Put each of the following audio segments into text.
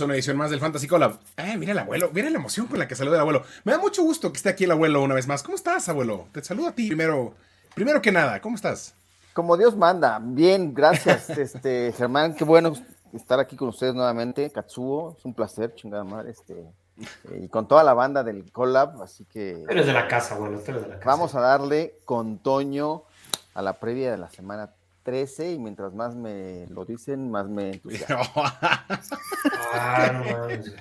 Bienvenidos a una edición más del Fantasy Collab. Ay, mira el abuelo, mira la emoción con la que saluda el abuelo. Me da mucho gusto que esté aquí el abuelo una vez más. ¿Cómo estás, abuelo? Te saludo a ti primero. Primero que nada, ¿cómo estás? Como Dios manda. Bien, gracias, este Germán. Qué bueno estar aquí con ustedes nuevamente. Katsuo, es un placer, chingada madre. Este, eh, y con toda la banda del Collab, así que. Eres de la casa, abuelo, eres de la casa. Vamos a darle con Toño a la previa de la semana 13 y mientras más me lo dicen, más me entusiasma. ah, no mames.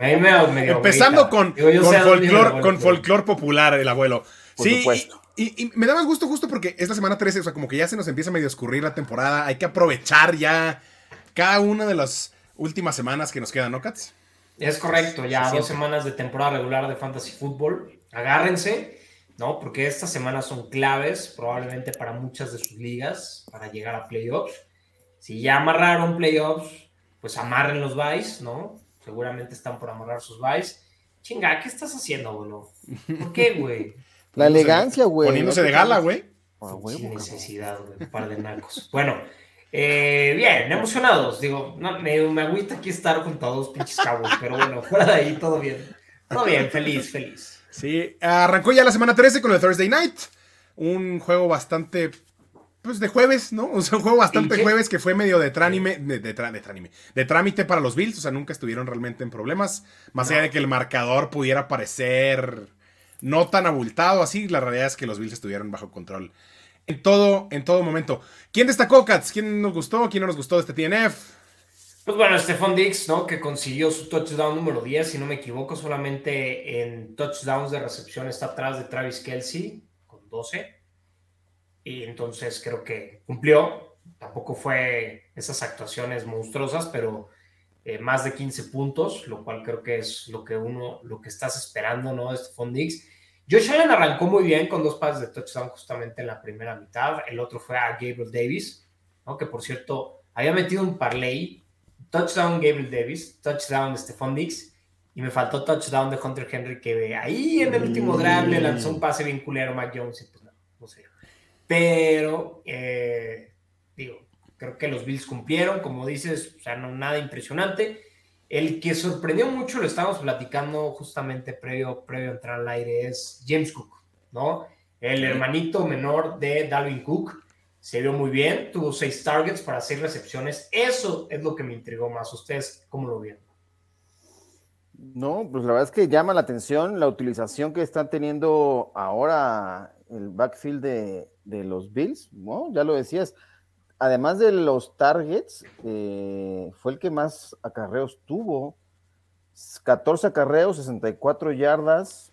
Me Empezando con, con, folclor, popular, el abuelo. Por sí, supuesto. Y, me da más gusto justo porque esta semana 13, o sea, como que ya se nos empieza a medio escurrir la temporada. Hay que aprovechar ya cada una de las últimas semanas que nos quedan, ¿no, Cats? Es correcto, ya dos semanas de temporada regular de Fantasy Football. Agárrense, ¿no? Porque estas semanas son claves probablemente para muchas de sus ligas para llegar a playoffs. Si ya amarraron playoffs, pues amarren los buys, ¿no? Seguramente están por amarrar sus buys. Chinga, ¿qué estás haciendo, boludo? ¿Por qué, güey? La elegancia, güey. Poniéndose de gala, güey. Sin necesidad, güey. Un par de nacos. Bueno, eh, bien, emocionados. Digo, no, me, me agüita aquí estar con todos pinches cabos, pero bueno, fuera de ahí todo bien. Todo bien, feliz, feliz. Sí, arrancó ya la semana 13 con el Thursday Night. Un juego bastante pues de jueves, ¿no? O sea, un juego bastante jueves que fue medio de tránime, de, de, de, trámite para los Bills, o sea, nunca estuvieron realmente en problemas, más allá de que el marcador pudiera parecer no tan abultado así, la realidad es que los Bills estuvieron bajo control en todo, en todo momento. ¿Quién destacó, Cats? ¿Quién nos gustó? ¿Quién no nos gustó de este TNF? Pues bueno, Stephon Dix, ¿no? Que consiguió su touchdown número 10, si no me equivoco, solamente en touchdowns de recepción está atrás de Travis Kelsey con 12. Y entonces creo que cumplió. Tampoco fue esas actuaciones monstruosas, pero eh, más de 15 puntos, lo cual creo que es lo que uno, lo que estás esperando, ¿no? Stephon Diggs. Josh Allen arrancó muy bien con dos pases de touchdown justamente en la primera mitad. El otro fue a Gabriel Davis, ¿no? Que por cierto, había metido un parlay. Touchdown Gabriel Davis, touchdown de Stephon Diggs. Y me faltó touchdown de Hunter Henry, que ahí en el último drive le lanzó un pase bien culero a Mac Jones. Y pues no, no sé. Pero, eh, digo, Creo que los Bills cumplieron, como dices, o sea, no nada impresionante. El que sorprendió mucho, lo estábamos platicando justamente previo, previo a entrar al aire, es James Cook, ¿no? El hermanito menor de Dalvin Cook se vio muy bien, tuvo seis targets para seis recepciones. Eso es lo que me intrigó más. ¿Ustedes cómo lo vieron? No, pues la verdad es que llama la atención la utilización que están teniendo ahora el backfield de, de los Bills, ¿no? Ya lo decías, además de los targets, eh, fue el que más acarreos tuvo. 14 acarreos, 64 yardas.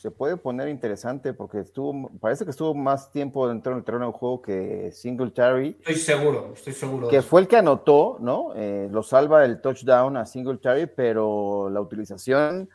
Se puede poner interesante porque estuvo, parece que estuvo más tiempo dentro del terreno de juego que Singletary. Estoy seguro, estoy seguro. Que fue el que anotó, ¿no? Eh, lo salva el touchdown a Singletary, pero la utilización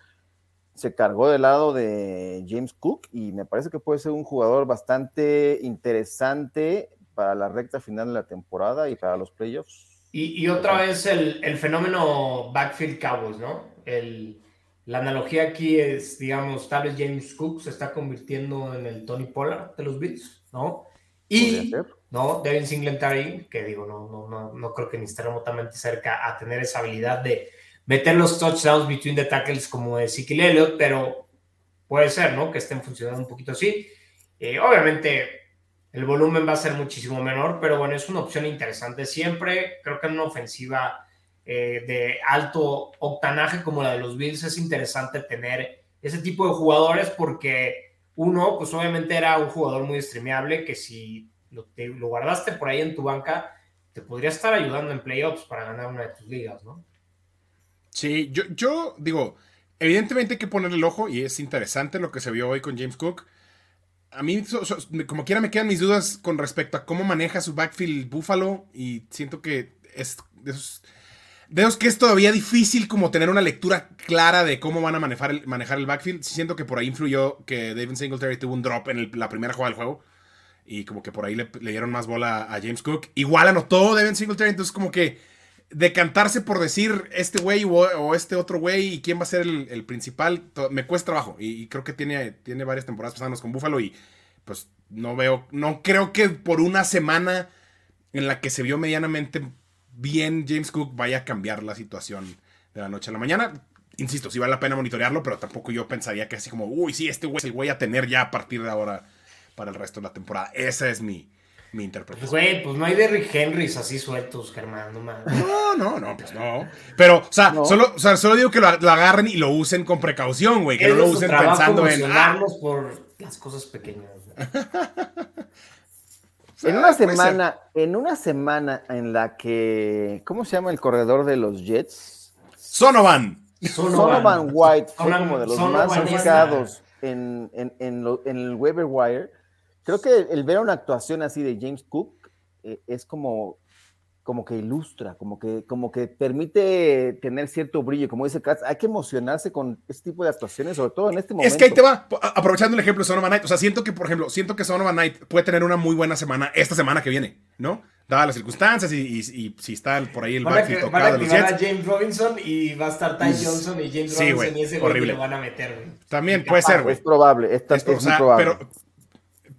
se cargó del lado de James Cook y me parece que puede ser un jugador bastante interesante para la recta final de la temporada y para los playoffs. Y, otra vez el, el, fenómeno backfield Cowboys, ¿no? El, la analogía aquí es, digamos, tal vez James Cook se está convirtiendo en el Tony Pollard de los Bills, ¿no? Y, ¿no? Devin Singletary, que digo, no, no, no, no creo que ni esté remotamente cerca a tener esa habilidad de meter los touchdowns between the tackles como de Ezekiel Elliott, pero puede ser, ¿no? Que estén funcionando un poquito así. Eh, obviamente, el volumen va a ser muchísimo menor, pero bueno, es una opción interesante siempre. Creo que en una ofensiva eh, de alto octanaje como la de los Bills es interesante tener ese tipo de jugadores porque uno, pues obviamente era un jugador muy streameable que si lo, lo guardaste por ahí en tu banca, te podría estar ayudando en playoffs para ganar una de tus ligas, ¿no? Sí, yo, yo digo, evidentemente hay que ponerle el ojo y es interesante lo que se vio hoy con James Cook a mí, como quiera, me quedan mis dudas con respecto a cómo maneja su backfield Buffalo. Y siento que es de que es todavía difícil como tener una lectura clara de cómo van a manejar el, manejar el backfield. Siento que por ahí influyó que David Singletary tuvo un drop en la primera jugada del juego. Y como que por ahí le, dieron más bola a James Cook. Igual anotó David Singletary, entonces como que decantarse por decir este güey o, este otro güey y quién va a ser el, principal, me cuesta trabajo. Y, creo que tiene, tiene varias temporadas pasadas con Buffalo y pues no veo, no creo que por una semana en la que se vio medianamente bien James Cook vaya a cambiar la situación de la noche a la mañana. Insisto, sí vale la pena monitorearlo, pero tampoco yo pensaría que así como, uy, sí, este güey es el güey a tener ya a partir de ahora para el resto de la temporada. Esa es mi, mi interpretación. Güey, pues no hay Derrick Henrys así sueltos, Germán, no mames. No, no, no, pues no. Pero, o sea, No. Solo, o sea solo digo que lo, lo agarren y lo usen con precaución, güey. Que no lo usen pensando en. Ah, por las cosas pequeñas. En ah, una ser. semana, en una semana en la que, ¿cómo se llama el corredor de los Jets? Sonovan. Sonovan White fue Sonovan- como de los Sonovan más buscados en, en, en lo- en el waiver wire. Creo que el ver una actuación así de James Cook eh, es como, como que ilustra, como que, como que permite tener cierto brillo. Como dice Katz, hay que emocionarse con este tipo de actuaciones, sobre todo en este momento. Es que ahí te va, aprovechando el ejemplo de Sonovan Knight. O sea, siento que, por ejemplo, siento que Sonovan Knight puede tener una muy buena semana esta semana que viene, ¿no? Dadas las circunstancias y, y- y si está por ahí el backfield van a tocado de los activar a Jets. James Robinson y va a estar Ty Johnson y James Sí, Robinson y ese horrible. que lo van a meter, güey. También Y puede ser, güey. Es probable, esta- es o muy probable. pero,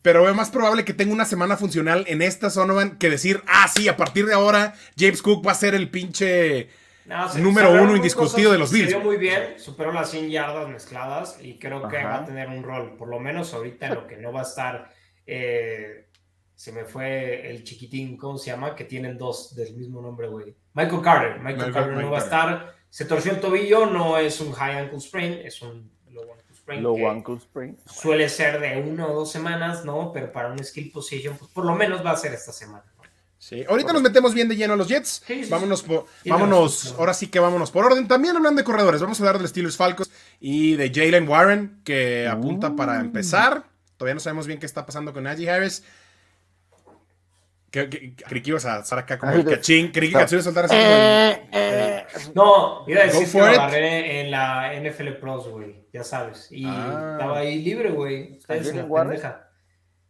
pero veo más probable que tenga una semana funcional en esta Sonovan que decir, ah, sí, a partir de ahora James Cook va a ser el pinche. No, se- Número se uno indiscutido de los Bills, Se vio güey. muy bien, superó las 100 yardas mezcladas y creo que Ajá. va a tener un rol, por lo menos ahorita en lo que no va a estar. eh, se me fue el chiquitín, ¿cómo se llama? Que tienen dos del mismo nombre, güey. Michael Carter. Michael, Michael- Carter no Michael va a estar. Se torció el tobillo, no es un high ankle sprain, es un sprain. Low que ankle sprain. Suele ser de una o dos semanas, ¿no? Pero para un skill position, pues por lo menos va a ser esta semana. ¿no? Sí, ahorita nos metemos bien de lleno a los Jets. Sí, sí, vámonos por, vámonos, no, no. ahora sí que vámonos por orden. También hablando de corredores, vamos a hablar de Steelers Falcons y de Jalen Warren, que apunta para Uh. empezar. Todavía no sabemos bien qué está pasando con Najee Harris. Creí que ibas a estar acá como el cachín. Creí que Está- Katsu iba a soltar así como el- No, iba a decir que lo agarré en la NFL Pros, güey, ya sabes. Y Ah. estaba ahí libre, güey. Ustedes ¿A Jalen Warren?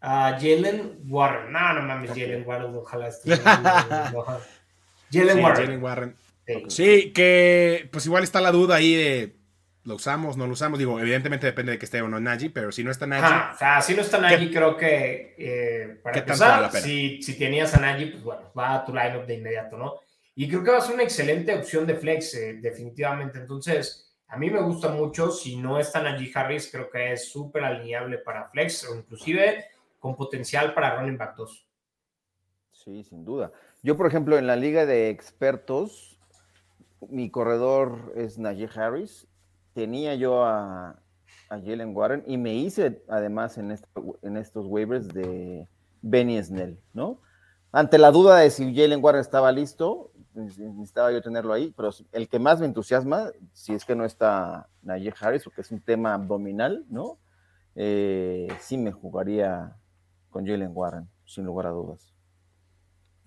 A Jalen Warren. No, no mames, Jalen Warren, ojalá no. Jalen Sí, Warren. Jalen Warren. Sí. Sí, que pues igual está la duda ahí de lo usamos, no lo usamos. Digo, evidentemente depende de que esté o no Najee, pero si no está Najee, Ajá, o sea, si no está Nagy, creo que eh, para ¿Qué tanto vale empezar, pena? si, si tenías a Nagy, pues bueno, va a tu lineup de inmediato, ¿no? Y creo que va a ser una excelente opción de flex, eh, definitivamente. Entonces, a mí me gusta mucho. Si no está Najee Harris, creo que es súper alineable para flex o inclusive con potencial para running back 2. Sí, sin duda. Yo, por ejemplo, en la liga de expertos, mi corredor es Najee Harris. Tenía yo a, Jalen Warren y me hice además en, esto- en estos waivers de Benny Snell, ¿no? Ante la duda de si Jalen Warren estaba listo, necesitaba yo tenerlo ahí, pero el que más me entusiasma, si es que no está Najee Harris, porque es un tema abdominal, ¿no? Eh, sí me jugaría con Jalen Warren, sin lugar a dudas.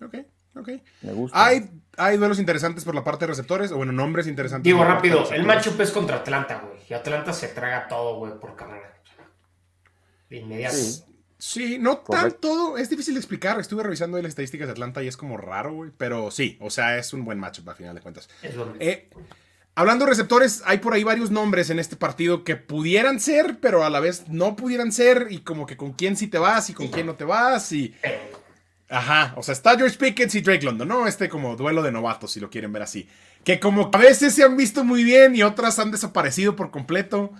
ok, ok. Me gusta. Hay, hay duelos interesantes por la parte de receptores, o bueno, nombres interesantes. Digo rápido, el matchup es contra Atlanta, güey. Y Atlanta se traga todo, güey, por carrera. De inmediato. Sí. Sí, no Correcto. tanto, es difícil de explicar. Estuve revisando ahí las estadísticas de Atlanta y es como raro, güey. Pero sí, o sea, es un buen matchup al final de cuentas. Es lo mismo. Eh, hablando de receptores, hay por ahí varios nombres en este partido que pudieran ser, pero a la vez no pudieran ser. Y como que con quién sí te vas y con quién no te vas. Y. Pero, Ajá, o sea, está George Pickens y Drake London, ¿no? Este como duelo de novatos, si lo quieren ver así. Que como a veces se han visto muy bien y otras han desaparecido por completo.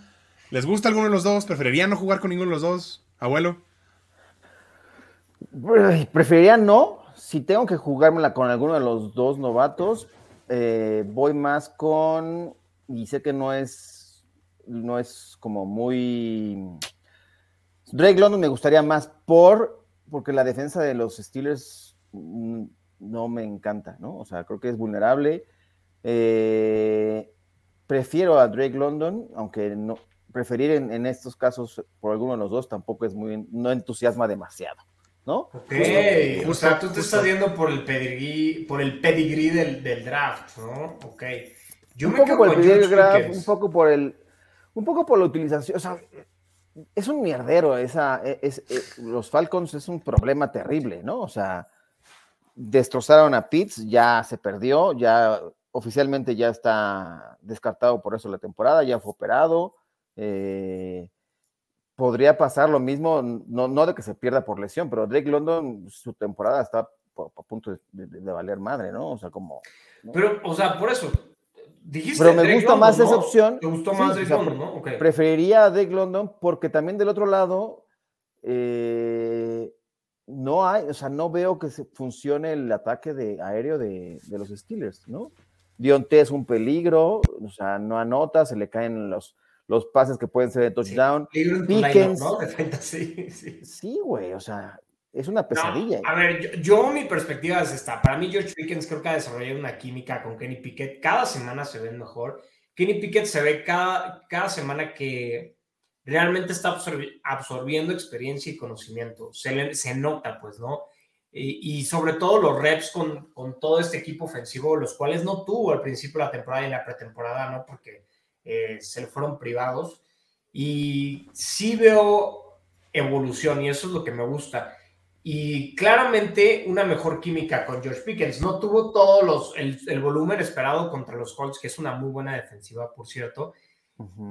¿Les gusta alguno de los dos? ¿Preferirían no jugar con ninguno de los dos? Abuelo. Preferiría no. Si tengo que jugármela con alguno de los dos novatos, eh, voy más con. Y sé que no es. No es como muy. Drake London me gustaría más por. Porque la defensa de los Steelers mm, no me encanta, ¿no? O sea, creo que es vulnerable. Eh, prefiero a Drake London, aunque no. Preferir en, en estos casos por alguno de los dos tampoco es muy. No entusiasma demasiado, ¿no? ok, Justo, o sea, tú te justo. estás yendo por el pedigrí, por el pedigrí del, del draft, ¿no? Ok. Yo un me poco por el Pickens. un poco por el, un poco por la utilización, o sea, es un mierdero esa, es, es- los Falcons es un problema terrible, ¿no? O sea, destrozaron a Pitts, ya se perdió, ya oficialmente ya está descartado por eso la temporada, ya fue operado. eh, podría pasar lo mismo, no, no de que se pierda por lesión, pero Drake London, su temporada está a punto de, valer madre, ¿no? O sea, como... Pero, o sea, por eso, Dijiste Pero me gusta más esa opción. ¿Te gustó más Drake London, no? Preferiría a Drake London porque también del otro lado eh, no hay, o sea, no veo que se funcione el ataque de, aéreo de, de, los Steelers, ¿no? Dionte es un peligro, o sea, no anota, se le caen los, los pases que pueden ser de touchdown. Sí, sí, güey, o sea, es una pesadilla. a ver, yo, mi perspectiva es esta. Para mí, George Pickens creo que ha desarrollado una química con Kenny Pickett. Cada semana se ve mejor. Kenny Pickett se ve cada, cada semana que realmente está absorbiendo experiencia y conocimiento. Se, se nota, pues, ¿no? Y, sobre todo los reps con, con, todo este equipo ofensivo, los cuales no tuvo al principio de la temporada y en la pretemporada, ¿no? Porque eh, se le fueron privados. Y sí veo evolución y eso es lo que me gusta y claramente una mejor química con George Pickens. No tuvo todo los, el, volumen esperado contra los Colts, que es una muy buena defensiva, por cierto,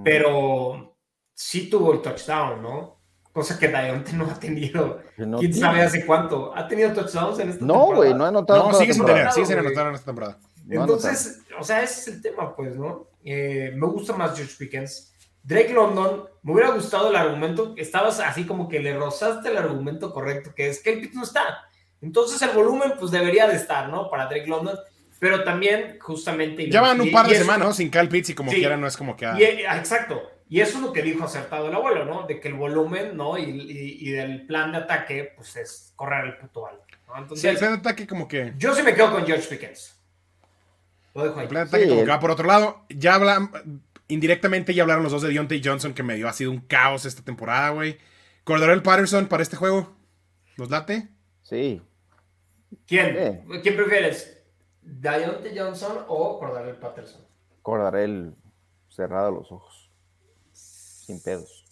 pero sí tuvo el touchdown, ¿no? Cosa que Dionte no ha tenido. ¿Quién sabe hace cuánto? ¿Ha tenido touchdowns en esta temporada? No, güey, no ha anotado. No, sigue sin tener, sigue sin anotar en esta temporada. Entonces, o sea, ese es el tema, pues, ¿no? Eh, me gusta más George Pickens. Drake London, me hubiera gustado el argumento, estabas así como que le rozaste el argumento correcto, que es que el pit no está. Entonces el volumen pues debería de estar, ¿no? Para Drake London, pero también justamente... Ya van un par de semanas, Sin Cal Pitts y como quiera no es como que... Y, ah, exacto. Y eso es lo que dijo acertado el abuelo, ¿no? De que el volumen, ¿no? Y, y, del plan de ataque, pues es correr el puto balón. sí, el plan de ataque como que... Yo sí me quedo con George Pickens. Lo dejo ahí. Como que va por otro lado. Ya hablan indirectamente ya hablaron los dos de Deontay Johnson, que medio ha sido un caos esta temporada, güey. Cordarel Patterson para este juego. ¿Los late? Sí. ¿Quién? ¿Quién prefieres? ¿Deontay Johnson o Cordarel Patterson? Cordarel cerrado los ojos. Sin pedos.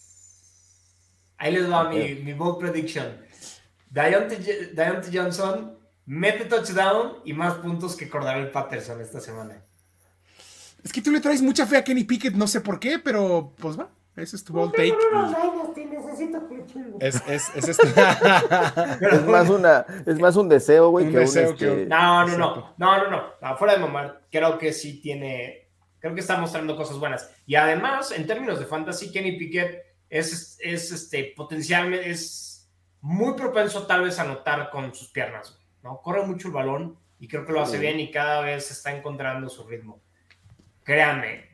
Ahí les va mi, mi bold prediction. Deontay Johnson mete touchdown y más puntos que Cordarel Patterson esta semana. Es que tú le traes mucha fe a Kenny Pickett, no sé por qué, pero pues va. Ese es tu bold take. Es, es, es, este. es, más una, es más un deseo, güey, que deseo un. Este... No, no, no. No, no, no. Fuera de mamar, creo que sí tiene. Creo que está mostrando cosas buenas. Y además, en términos de fantasy, Kenny Pickett es, es este, potencialmente. Es muy propenso, tal vez, a anotar con sus piernas. ¿No? Corre mucho el balón y creo que lo hace bien y cada vez está encontrando su ritmo créanme,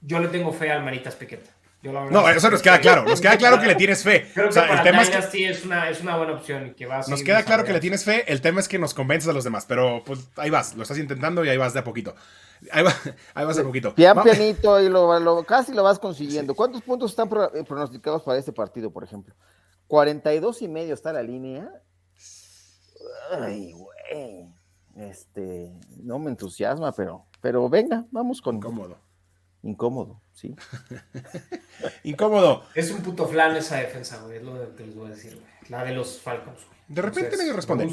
yo le tengo fe al Manitas Piquet. no, eso nos queda claro. Nos queda claro que le tienes fe. Creo que el tema es que sí es una, es una buena opción. Y que va nos queda claro que le tienes fe. El tema es que nos convences a los demás. Pero pues ahí vas. Lo estás intentando y ahí vas de a poquito. Ahí, vas de a poquito. Pian pianito y lo, casi lo vas consiguiendo. ¿Cuántos puntos están eh, pronosticados para este partido, por ejemplo? 42 y medio está la línea. Ay, güey. Este, no me entusiasma, pero pero venga, vamos con. Incómodo. Incómodo, sí. Incómodo. Es un puto flan esa defensa, güey. Es lo que les voy a decir, güey. La de los Falcons. De repente me responde.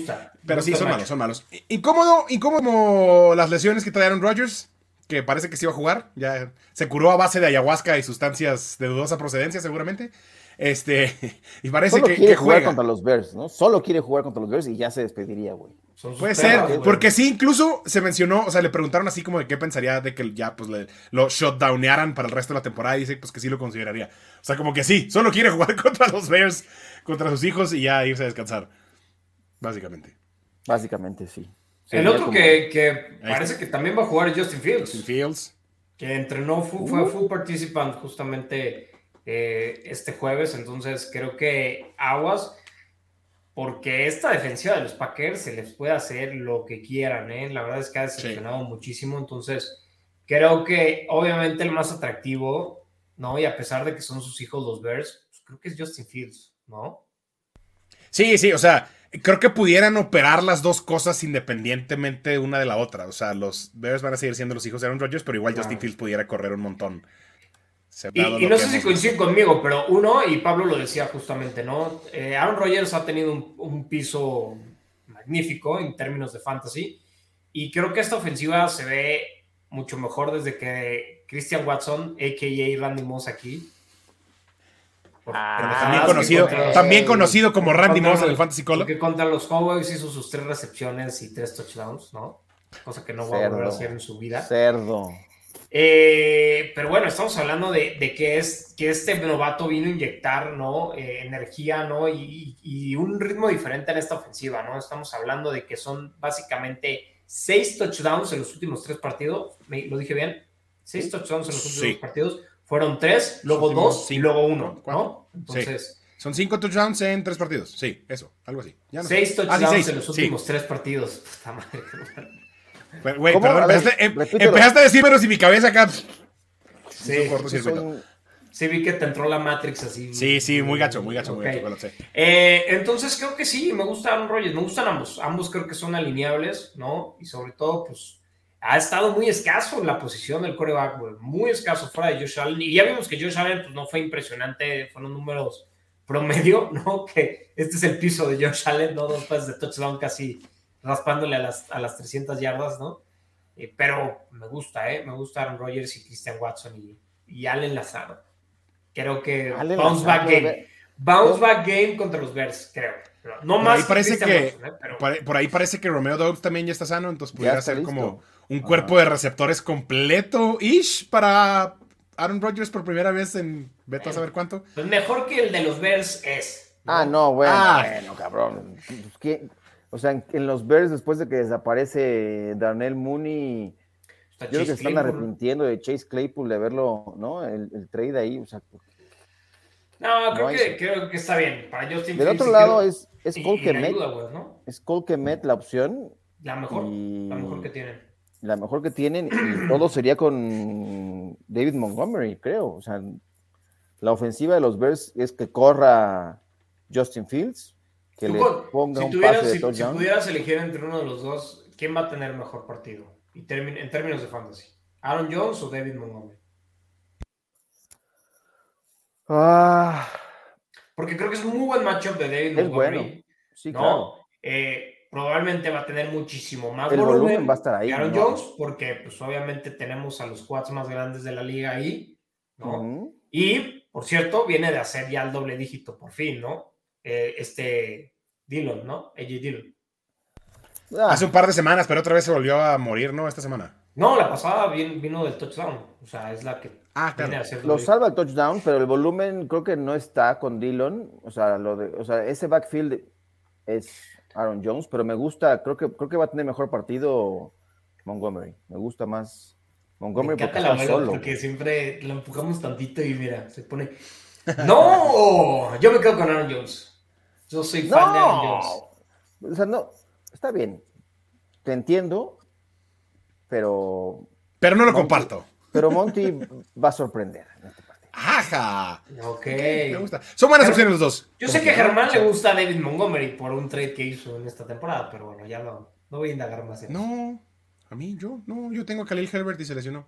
pero sí, son malos, son malos. Incómodo, incómodo las lesiones que trajeron Rodgers, que parece que se iba a jugar. Ya se curó a base de ayahuasca y sustancias de dudosa procedencia, seguramente. Este, y parece Solo que, quiere juega jugar contra los Bears, ¿no? Solo quiere jugar contra los Bears y ya se despediría, güey. Puede ser, porque sí, incluso se mencionó, o sea, le preguntaron así como de qué pensaría de que ya pues le, lo shutdownearan para el resto de la temporada y dice pues que sí lo consideraría. O sea, como que sí, solo quiere jugar contra los Bears, contra sus hijos y ya irse a descansar. Básicamente. Básicamente, sí. el otro que, parece que también va a jugar es Justin Fields. Justin Fields. Que entrenó, fue uh. full participant justamente eh, este jueves, entonces creo que Aguas porque esta defensiva de los Packers se les puede hacer lo que quieran, ¿eh? La verdad es que ha decepcionado muchísimo, entonces creo que obviamente el más atractivo, ¿no? Y a pesar de que son sus hijos los Bears, pues creo que es Justin Fields, ¿no? Sí, sí, o sea, creo que pudieran operar las dos cosas independientemente una de la otra. O sea, los Bears van a seguir siendo los hijos de Aaron Rodgers, pero igual Justin Fields pudiera correr un montón. Y, no sé si coinciden conmigo, pero uno, y Pablo lo decía justamente, ¿no? Eh, Aaron Rodgers ha tenido un, piso magnífico en términos de fantasy, y creo que esta ofensiva se ve mucho mejor desde que Christian Watson, a.k.a. Randy Moss aquí, Pero Ah, también que conocido, contra también conocido como Randy Moss en los- el Fantasy Color. Porque contra los Cowboys hizo sus tres recepciones y tres touchdowns, ¿no? Cosa que no va a volver a hacer en su vida. Cerdo. Eh, pero bueno, estamos hablando de, de que, es, que este novato vino a inyectar ¿no? Eh, energía ¿no? Y, y- y un ritmo diferente en esta ofensiva. ¿no? Estamos hablando de que son básicamente seis touchdowns en los últimos tres partidos. ¿Me- ¿Lo dije bien? Seis Sí. touchdowns en los últimos Sí. partidos. Fueron tres, luego dos y luego uno. ¿no? Entonces, Son cinco touchdowns en tres partidos. Sí, eso, algo así. Ya no sé. seis Ah, sí, touchdowns seis, en los sí. últimos tres partidos. Puta madre. Pero, Güey, ¿Cómo? perdón, A ver, empezaste, em- empezaste a decir, pero si mi cabeza acá. Sí, hizo cortocircuito. Son- sí vi que te entró la Matrix así. Sí, sí, muy gacho, muy gacho, muy gacho. lo sé. Eh, entonces creo que sí, me gusta Aaron Rodgers, me gustan ambos, ambos creo que son alineables, ¿no? Y sobre todo, pues, ha estado muy escaso en la posición del coreback, güey, muy escaso fuera de Josh Allen, y ya vimos que Josh Allen, pues, no fue impresionante, fueron números promedio, ¿no? Que este es el piso de Josh Allen, ¿no? Dos pases de touchdown casi raspándole a las, a las 300 yardas, ¿no? Eh, pero me gusta, ¿eh? Me gusta Aaron Rodgers y Christian Watson y, y Allen Lazaro. Creo que Allen bounce Lazaro, back game. Bounce back game contra los Bears, creo. No Por más ahí parece que- Watson, ¿eh? Pero- Por, ahí parece que Romeo Dobbs también ya está sano, entonces pudiera ser listo. como un Ajá. cuerpo de receptores completo-ish para Aaron Rodgers por primera vez en vete a saber cuánto. pues mejor que el de los Bears es. Ah, no, bueno, Ah. bueno, cabrón. Pues, ¿qué? O sea, en, en los Bears, después de que desaparece Darnell Mooney, yo creo que se están Claypool. arrepintiendo de Chase Claypool de verlo, ¿no? El, el trade ahí, o sea, No, creo, No que, creo que está bien. Para Justin del otro lado creo- es, es Cole Kemet, ¿no? es Cole Kemet la opción, La mejor, y- la mejor que tienen. la mejor que tienen, y todo sería con David Montgomery, creo. O sea, la ofensiva de los Bears es que corra Justin Fields, que Tú le con- ponga si, un tuvieras, pase de si- pudieras elegir entre uno de los dos, ¿quién va a tener mejor partido? Y en términos de fantasy. ¿Aaron Jones o David Montgomery? Ah, Porque creo que es un muy buen matchup de David Es Montgomery. bueno, sí, ¿no? claro. Eh, probablemente va a tener muchísimo más El volumen, volumen va a estar ahí, Aaron ¿no? Jones, porque pues obviamente tenemos a los quads más grandes de la liga ahí, ¿no? Y, por cierto, viene de hacer ya el doble dígito, por fin, ¿no? Eh, este Dillon, ¿no? AJ Dillon. Ah, Hace un par de semanas, pero otra vez se volvió a morir, ¿no? Esta semana. No, la pasada vin- vino del touchdown. O sea, es la que Ah, viene a claro. hacer lo salva el touchdown, pero el volumen creo que no está con Dillon. O sea, lo de, o sea, ese backfield es Aaron Jones, pero me gusta, creo que, creo que va a tener mejor partido Montgomery. Me gusta más Me Montgomery porque la solo. porque siempre lo empujamos tantito y mira, se pone. ¡No! Yo me quedo con Aaron Jones. Yo soy fan de Aaron Jones. No, o sea, no, está bien. Te entiendo, pero, Pero no lo Monty. comparto. pero Monty va a sorprender en este partido. ¡Aja! Ok. Me gusta. Son buenas Pero- opciones los dos. Yo sé que a Germán le gusta a David Montgomery por un trade que hizo en esta temporada, pero bueno, ya no, no voy a indagar más en eso. No, a mí, yo, no, yo tengo a Khalil Herbert y se lesionó.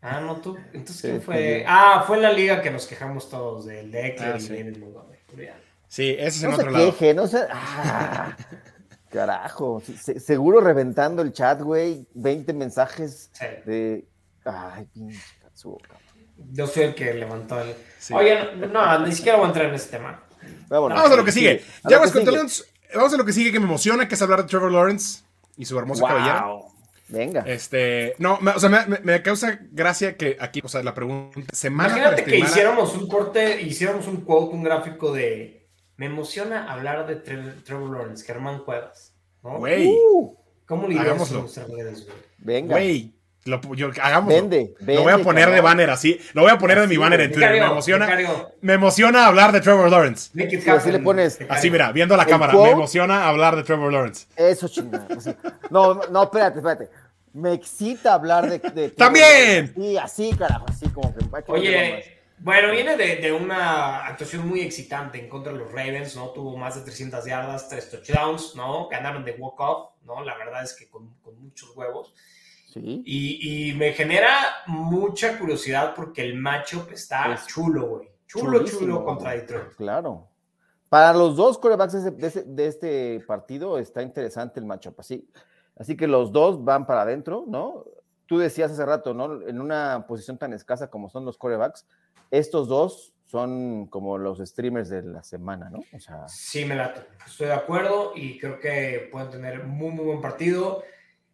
Ah, no, tú. Entonces, Sí, ¿quién fue? Ah, fue en la liga que nos quejamos todos del de Eckler Ah, y sí. David Montgomery. Olvídalo. Sí, ese es en No se otro lado. queje, no se. Ah, carajo. se- seguro reventando el chat, güey. 20 mensajes Sí. de. Ay, pinche. Yo soy el que levantó el. Sí. Oye, no, no, ni siquiera voy a entrar en ese tema. Vámonos. Vamos a lo que sigue. Ya vamos a lo que sigue que me emociona, que es hablar de Trevor Lawrence y su hermosa cabellera. Venga. Este, no, me- o sea, me, me- causa gracia que aquí, o sea, la pregunta, semana para Imagínate que hiciéramos un corte, hiciéramos un quote, un gráfico de. Me emociona hablar de Tre- Trevor Lawrence, Germán Cuevas. ¿no? Güey, Uh, ¿Cómo le hagámoslo. venga. güey, lo, yo, hagámoslo. Vende, lo voy a vende, poner de cabrón. banner así. Lo voy a poner de mi banner en Twitter. Me Becario, emociona, me emociona hablar de Trevor Lawrence. Sí, así le pones-. Así, mira, viendo la cámara, quote- me emociona hablar de Trevor Lawrence. Eso chingada. No, no, espérate, espérate. Me excita hablar de. de- ¡También! Sí, así, carajo, así como que. Oye, bueno, viene de, de una actuación muy excitante en contra de los Ravens, ¿no? Tuvo más de 300 yardas, 3 touchdowns, ¿no? Ganaron de walk-off, ¿no? La verdad es que con, con muchos huevos. Sí. Y, y me genera mucha curiosidad porque el matchup está Es chulo, güey. Chulo, chulo contra Detroit. Claro. Para los dos corebacks de este partido está interesante el matchup. Así, así que los dos van para adentro, ¿no? Tú decías hace rato, ¿no? En una posición tan escasa como son los corebacks, estos dos son como los streamers de la semana, ¿no? O sea, Sí, me late. Estoy de acuerdo y creo que pueden tener muy, muy buen partido.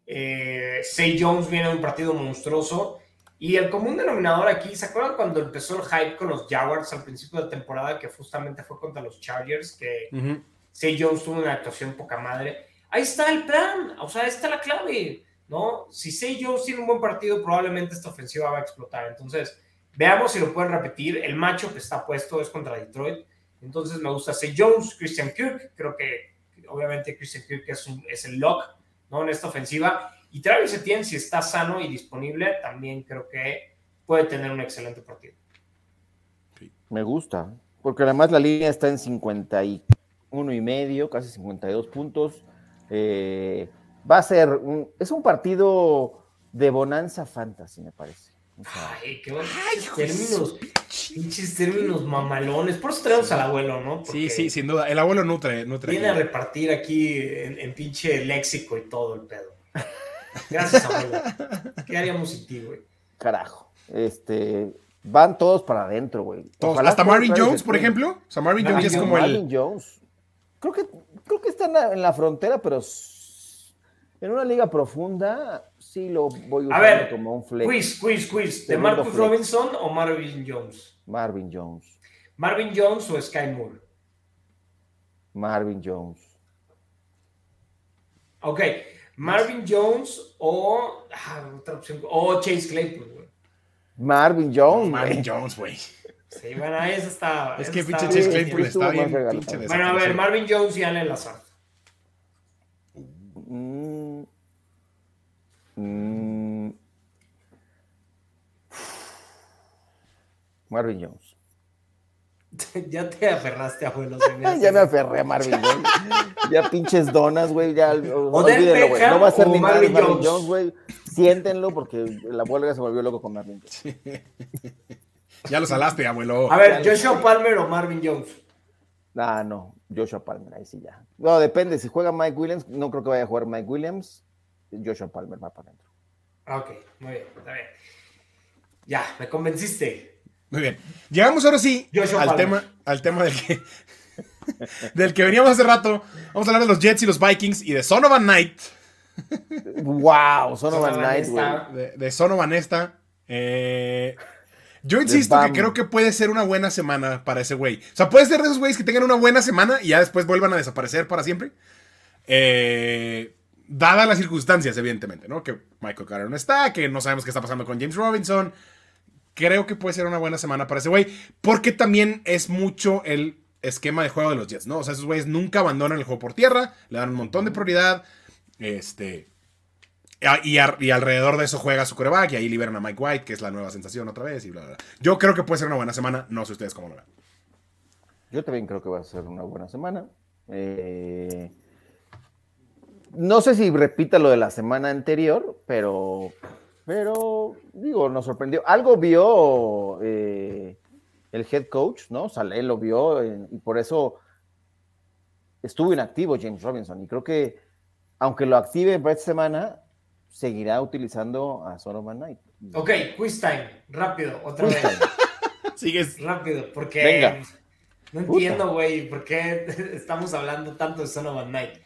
Eh, Say Jones viene de un partido monstruoso. Y el común denominador aquí, ¿se acuerdan cuando empezó el hype con los Jaguars al principio de temporada, que justamente fue contra los Chargers, que Ujú. Say Jones tuvo una actuación poca madre? Ahí está el plan, o sea, ahí está la clave, ¿no? Si Say Jones tiene un buen partido, probablemente esta ofensiva va a explotar. Entonces, veamos si lo pueden repetir. El macho que está puesto es contra Detroit. Entonces, me gusta Say Jones, Christian Kirk. Creo que, obviamente, Christian Kirk es, un- es el lock, ¿no? En esta ofensiva. Y Travis Etienne, si está sano y disponible, también creo que puede tener un excelente partido. me gusta, porque además la línea está en 51 y medio, casi 52 puntos. Eh, va a ser, un, es un partido de bonanza fantasy, me parece. O sea, Ay, qué buenos términos, pinches términos mamalones. Por eso tenemos al abuelo, ¿no? Sí, Porque sí, sin duda. El abuelo nutre, nutre. Viene a repartir aquí en, en pinche léxico y todo el pedo. Gracias, abuelo. ¿Qué haríamos sin ti, güey? carajo. Este, van todos para adentro, güey. Todos. Ojalá Hasta Marvin Jones, por ejemplo. O sea, Marvin Jones es como el. Marvin Jones. Creo que, creo que está en la, frontera, pero en una liga profunda sí lo voy A usando ver, como un flex. Quiz, quiz, quiz. ¿De Marcus flex. Robinson o Marvin Jones? Marvin Jones. ¿Marvin Jones o Sky Moore? Marvin Jones. Ok. Marvin Jones o. ah, otra opción. O Chase Claypool, güey. Marvin Jones. Marvin. Jones, güey. Sí, bueno, esa está. Es esa que pinche. Chase Claypool está bien regalado. pinche Bueno, a ver. Marvin Jones y Allen Lazard. Marvin Jones. ya te aferraste, abuelo. ya me aferré a Marvin Jones. ya pinches donas, güey. Ya, olvídenlo, güey. No va a ser ni Marvin Marvin, Jones. Jones, güey. Siéntenlo porque el abuelo ya se volvió loco con Marvin Jones. Ya lo salaste, abuelo. A ver, Joshua Palmer o Marvin Jones. Ah, no. Joshua Palmer, ahí sí ya. No, depende. Si juega Mike Williams, no creo que vaya a jugar Mike Williams. Joshua Palmer va para adentro. Ah, Ok, muy bien, está bien. Ya, me convenciste. Muy bien. Llegamos ahora sí Joshua al Palmer. tema, al tema del que, del que veníamos hace rato. Vamos a hablar de los Jets y los Vikings y de Sonovan Knight. ¡Wow! Sonovan Sonovan Knight, güey. De, de Sonovan esta. Eh, yo insisto que creo que puede ser una buena semana para ese güey. O sea, puede ser de esos güeyes que tengan una buena semana y ya después vuelvan a desaparecer para siempre. Eh, dadas las circunstancias, evidentemente, ¿no? Que Michael Carter no está, que no sabemos qué está pasando con James Robinson. Creo que puede ser una buena semana para ese güey. Porque también es mucho el esquema de juego de los Jets, ¿no? O sea, esos güeyes nunca abandonan el juego por tierra, le dan un montón de prioridad. Este. y alrededor de eso juega su coreback y ahí liberan a Mike White, que es la nueva sensación otra vez y bla, bla, bla. Yo creo que puede ser una buena semana, no sé ustedes cómo lo ven. Yo también creo que va a ser una buena semana. Eh, no sé si repita lo de la semana anterior, pero, pero digo, nos sorprendió. Algo vio eh, el head coach, ¿no? Saleh lo vio eh, y por eso estuvo inactivo James Robinson. Y creo que, aunque lo active esta semana, seguirá utilizando a Solomon Knight. Ok, quiz time, rápido, otra vez. Sigues. Rápido, porque Venga. no entiendo, güey, por qué estamos hablando tanto de Sonovan Knight.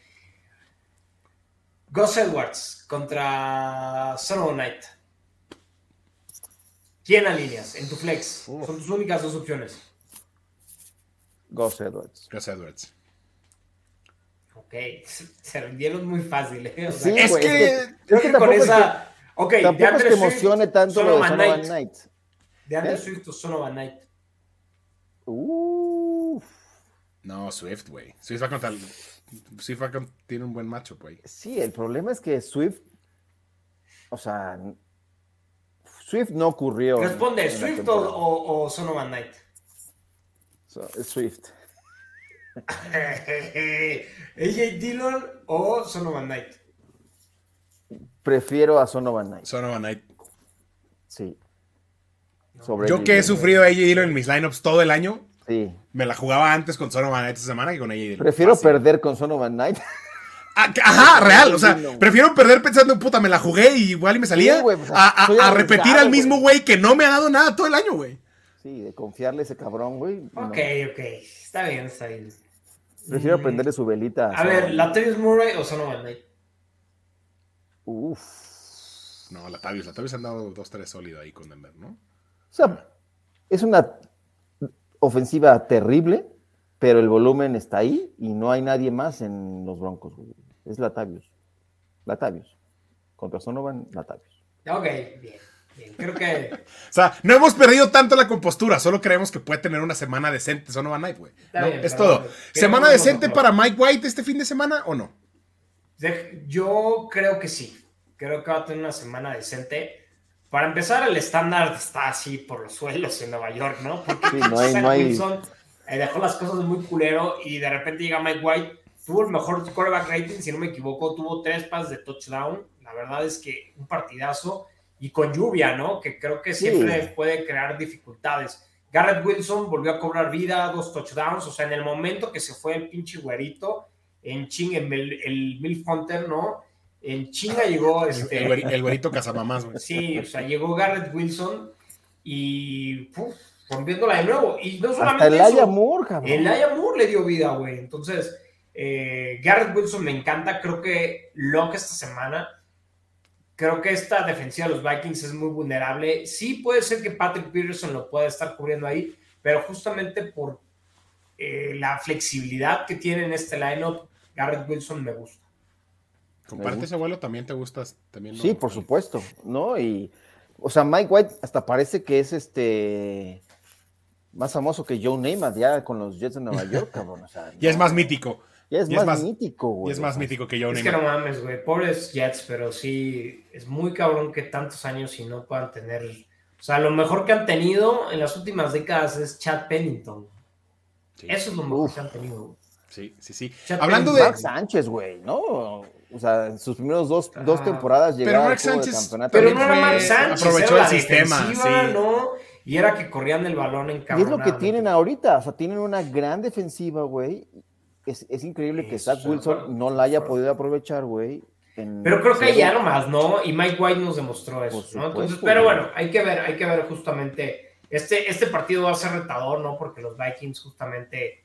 Gus Edwards contra Sonovan Knight. ¿Quién alineas en tu flex? Son tus únicas dos opciones. Gus Edwards. Gus Edwards. Ok, se rindieron muy fácil, ¿eh? O Sí, sea, Es que- es que que con tampoco es esa. Ok, Tampoco es DeAndre que Swift, emocione tanto lo de Sonovan Sonovan Knight. Knight. De Andre ¿Eh? Swift o Sonovan Knight. Uf. No, Swift, güey. Swift va contra Swift va con- tiene un buen macho, güey. Sí, el problema es que Swift, o sea, Swift no ocurrió. Responde, en ¿Swift o, o, o Sonovan Knight? So, Swift. AJ Dillon o Sonovan Knight. Prefiero a Sonovan Knight. Sonovan Knight. Sí. Sobre Yo que he sufrido a AJ Dillon en mis lineups todo el año, Sí. me la jugaba antes con Sonovan Knight esta semana que con Dillon. Prefiero Fácil. perder con Sonovan Knight. Ah, Ajá, real. O sea, prefiero perder pensando en puta, me la jugué y igual y me salía Sí, pues, a, a- a repetir al mismo güey que no me ha dado nada todo el año, güey. Sí, de confiarle a ese cabrón, güey. Ok, ok. Está bien, está bien. Prefiero mm. prenderle su velita. A, ver, ¿Latavius Murray o Sonovan Knight? Uf. No, Latavius. Latavius han dado 2-3 sólido ahí con Denver, ¿no? O sea, es una ofensiva terrible, pero el volumen está ahí y no hay nadie más en los Broncos, güey. Es Latavius. Latavius. Contra Sonovan, Latavius. Ok, bien. Creo que. o sea, no hemos perdido tanto la compostura, solo creemos que puede tener una semana decente Sonovan Knight, güey. es todo. ¿Semana decente para Mike White este fin de semana o no? Yo creo que sí. Creo que va a tener una semana decente. Para empezar, el estándar está así por los suelos en Nueva York, ¿no? Porque no hay, no hay... Eh, dejó las cosas muy culero y de repente llega Mike White, tuvo el mejor quarterback rating, si no me equivoco, tuvo tres pases de touchdown. La verdad es que un partidazo y con lluvia, ¿no? Que creo que siempre puede crear dificultades. Garrett Wilson volvió a cobrar vida, dos touchdowns, o sea, en el momento que se fue el pinche güerito, en ching, el, el Milf Hunter, ¿no? En chinga llegó este... El, güerito Casamamás, güey. Sí, o sea, llegó Garrett Wilson y rompiéndola de nuevo. Y no solamente Hasta el Aya Moore, cabrón. El Aya Moore le dio vida, güey. Entonces, eh, Garrett Wilson me encanta. Creo que lo que esta semana, creo que esta defensiva de los Vikings es muy vulnerable. Sí puede ser que Patrick Peterson lo pueda estar cubriendo ahí, pero justamente por eh, la flexibilidad que tiene en este lineup, Garrett Wilson me gusta. Comparte ese vuelo, también te gusta. También Sí, por supuesto, ¿no? Y, o sea, Mike White hasta parece que es este más famoso que Joe Namath ya con los Jets de Nueva York, cabrón. O sea, ya es más mítico. Ya es, más, mítico, güey. Y es más mítico que Joe Namath. Es que no mames, güey. Pobres Jets, pero sí, es muy cabrón que tantos años y no puedan tener. O sea, lo mejor que han tenido en las últimas décadas es Chad Pennington. Eso es lo mejor que han tenido, Sí, sí, sí. Hablando de. Mark Sánchez, güey, ¿no? O sea, en sus primeros dos, dos temporadas llegaron al campeonato. Pero no era Mark Sánchez. Aprovechó el sistema, sí. ¿no? Y era que corrían el balón en Y es lo que tienen ahorita. O sea, tienen una gran defensiva, güey. Es, es, increíble que Zach Wilson no la haya podido aprovechar, güey. Pero creo que hay algo más, ¿no? Y Mike White nos demostró eso, ¿no? Entonces, pero bueno, hay que ver, hay que ver justamente. Este, este partido va a ser retador, ¿no? Porque los Vikings justamente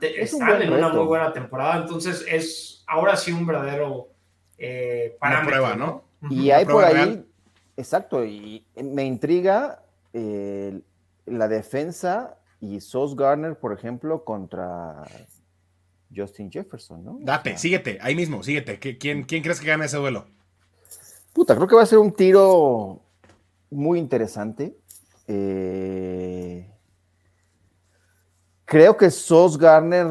están en una muy buena temporada, entonces es ahora sí un verdadero eh, parámetro. prueba, ¿no? Y hay por ahí, exacto, y me intriga eh, la defensa y Sos Garner, por ejemplo, contra Justin Jefferson, ¿no? Date, síguete, ahí mismo, síguete. ¿Quién, ¿Quién crees que gana ese duelo? Puta, creo que va a ser un tiro muy interesante. Eh, creo que Sos Garner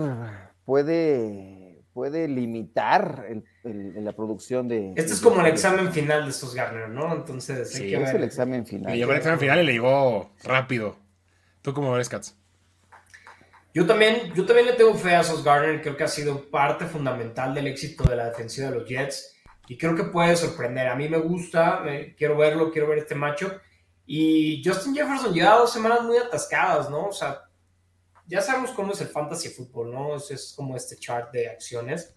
puede, puede limitar la producción de. Este es como el examen final de Sos Garner, ¿no? Entonces, sí, es el examen final. Le llegó el examen final y le llegó rápido. ¿Tú cómo ves, Katz? Yo también, yo también le tengo fe a Sos Garner, creo que ha sido parte fundamental del éxito de la defensiva de los Jets y creo que puede sorprender. A mí me gusta, quiero verlo, quiero ver este macho. Y Justin Jefferson lleva dos semanas muy atascadas, ¿no? O sea, ya sabemos cómo es el fantasy fútbol, ¿no? Es, como este chart de acciones.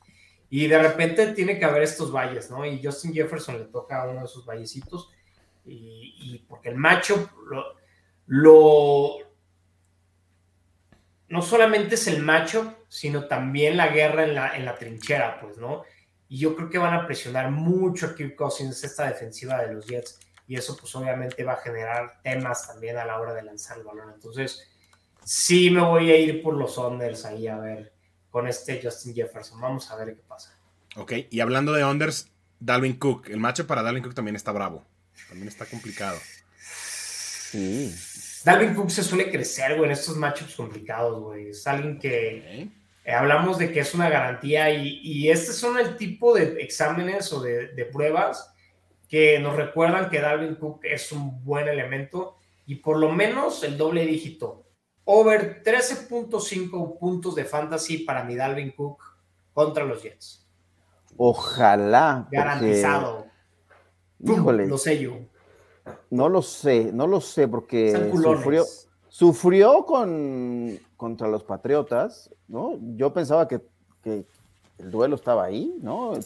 Y de repente tiene que haber estos valles, ¿no? Y Justin Jefferson le toca a uno de esos vallecitos. Y, porque el macho lo, No solamente es el macho, sino también la guerra en la, en la trinchera, pues, ¿no? Y yo creo que van a presionar mucho a Kirk Cousins, esta defensiva de los Jets. Y eso, pues, obviamente va a generar temas también a la hora de lanzar el balón. Entonces, sí me voy a ir por los unders ahí a ver con este Justin Jefferson. Vamos a ver qué pasa. Ok, y hablando de unders, Dalvin Cook. El macho para Dalvin Cook también está bravo. También está complicado. Sí. Dalvin Cook se suele crecer, güey, en estos matchups complicados, güey. Es alguien que eh, hablamos de que es una garantía y, y estos son el tipo de exámenes o de, de pruebas que nos recuerdan que Dalvin Cook es un buen elemento y por lo menos el doble dígito Over 13.5 puntos de fantasy para mi Dalvin Cook contra los Jets. Ojalá. Garantizado. Híjole. Lo sé yo. No lo sé, no lo sé, porque sufrió, sufrió con, contra los Patriotas, ¿no? Yo pensaba que, el duelo estaba ahí, ¿no?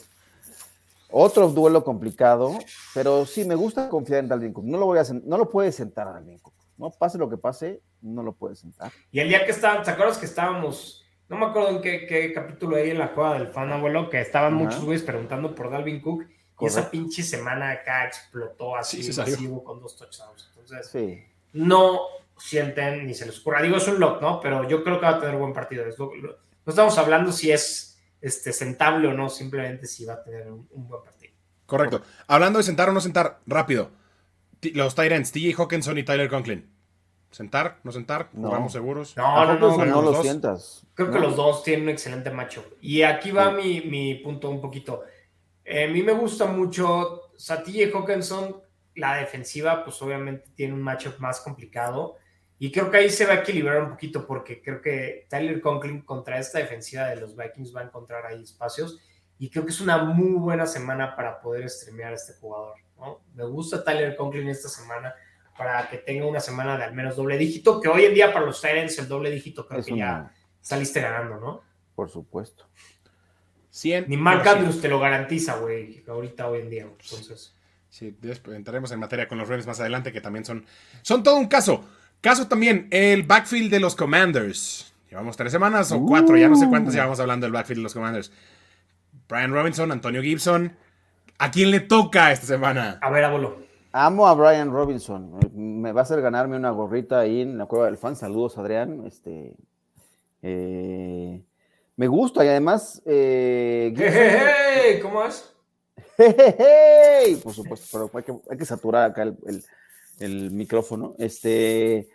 Otro duelo complicado, pero sí me gusta confiar en Dalvin Cook. No lo voy a no lo puede sentar a Dalvin Cook. No pase lo que pase, no lo puedes sentar. Y el día que estaban, ¿te acuerdas que estábamos, no me acuerdo en qué, qué capítulo ahí en la cueva del fan abuelo, que estaban Ajá. muchos güeyes preguntando por Dalvin Cook y esa pinche semana acá explotó así Sí, masivo con dos touchdowns. Entonces, Sí. no sienten ni se les ocurra. Digo, es un lock, ¿no? Pero yo creo que va a tener buen partido. Es lo- lo- no estamos hablando si es este, sentable o no, simplemente si va a tener un, un buen partido. Correcto. Hablando de sentar o no sentar, rápido. Los Tyrants, TJ Hawkinson y Tyler Conklin. ¿Sentar? ¿No sentar? No. ¿Jugamos seguros? No, no, no. No los sientas. Creo que los dos tienen un excelente macho. Y aquí va Sí. mi, mi punto un poquito. Eh, a mí me gusta mucho Satilla y Hawkinson. La defensiva, pues obviamente tiene un matchup más complicado. Y creo que ahí se va a equilibrar un poquito porque creo que Tyler Conklin contra esta defensiva de los Vikings va a encontrar ahí espacios. Y creo que es una muy buena semana para poder streamear a este jugador. ¿No? Me gusta Tyler Conklin esta semana para que tenga una semana de al menos doble dígito, que hoy en día para los Tyrants el doble dígito creo Es que ya saliste ganando, ¿no? Por supuesto. 100. Ni Mark Andrews te lo garantiza, güey, ahorita hoy en día. Entonces, Sí, después entraremos en materia con los Ravens más adelante, que también son, son todo un caso. Caso también, el backfield de los Commanders. Llevamos tres semanas o cuatro, ya no sé cuántas Uh. llevamos hablando del backfield de los Commanders. Brian Robinson, Antonio Gibson. ¿A quién le toca esta semana? a ver, abuelo. Amo a Brian Robinson. Me- va a hacer ganarme una gorrita ahí en la cueva del fan. Saludos, Adrián. Este, eh, me gusta y además. eh, Hey, hey, hey, ¿Cómo es? ¡Hey! Por supuesto, pero hay que, hay que saturar acá el, el- el micrófono. Este,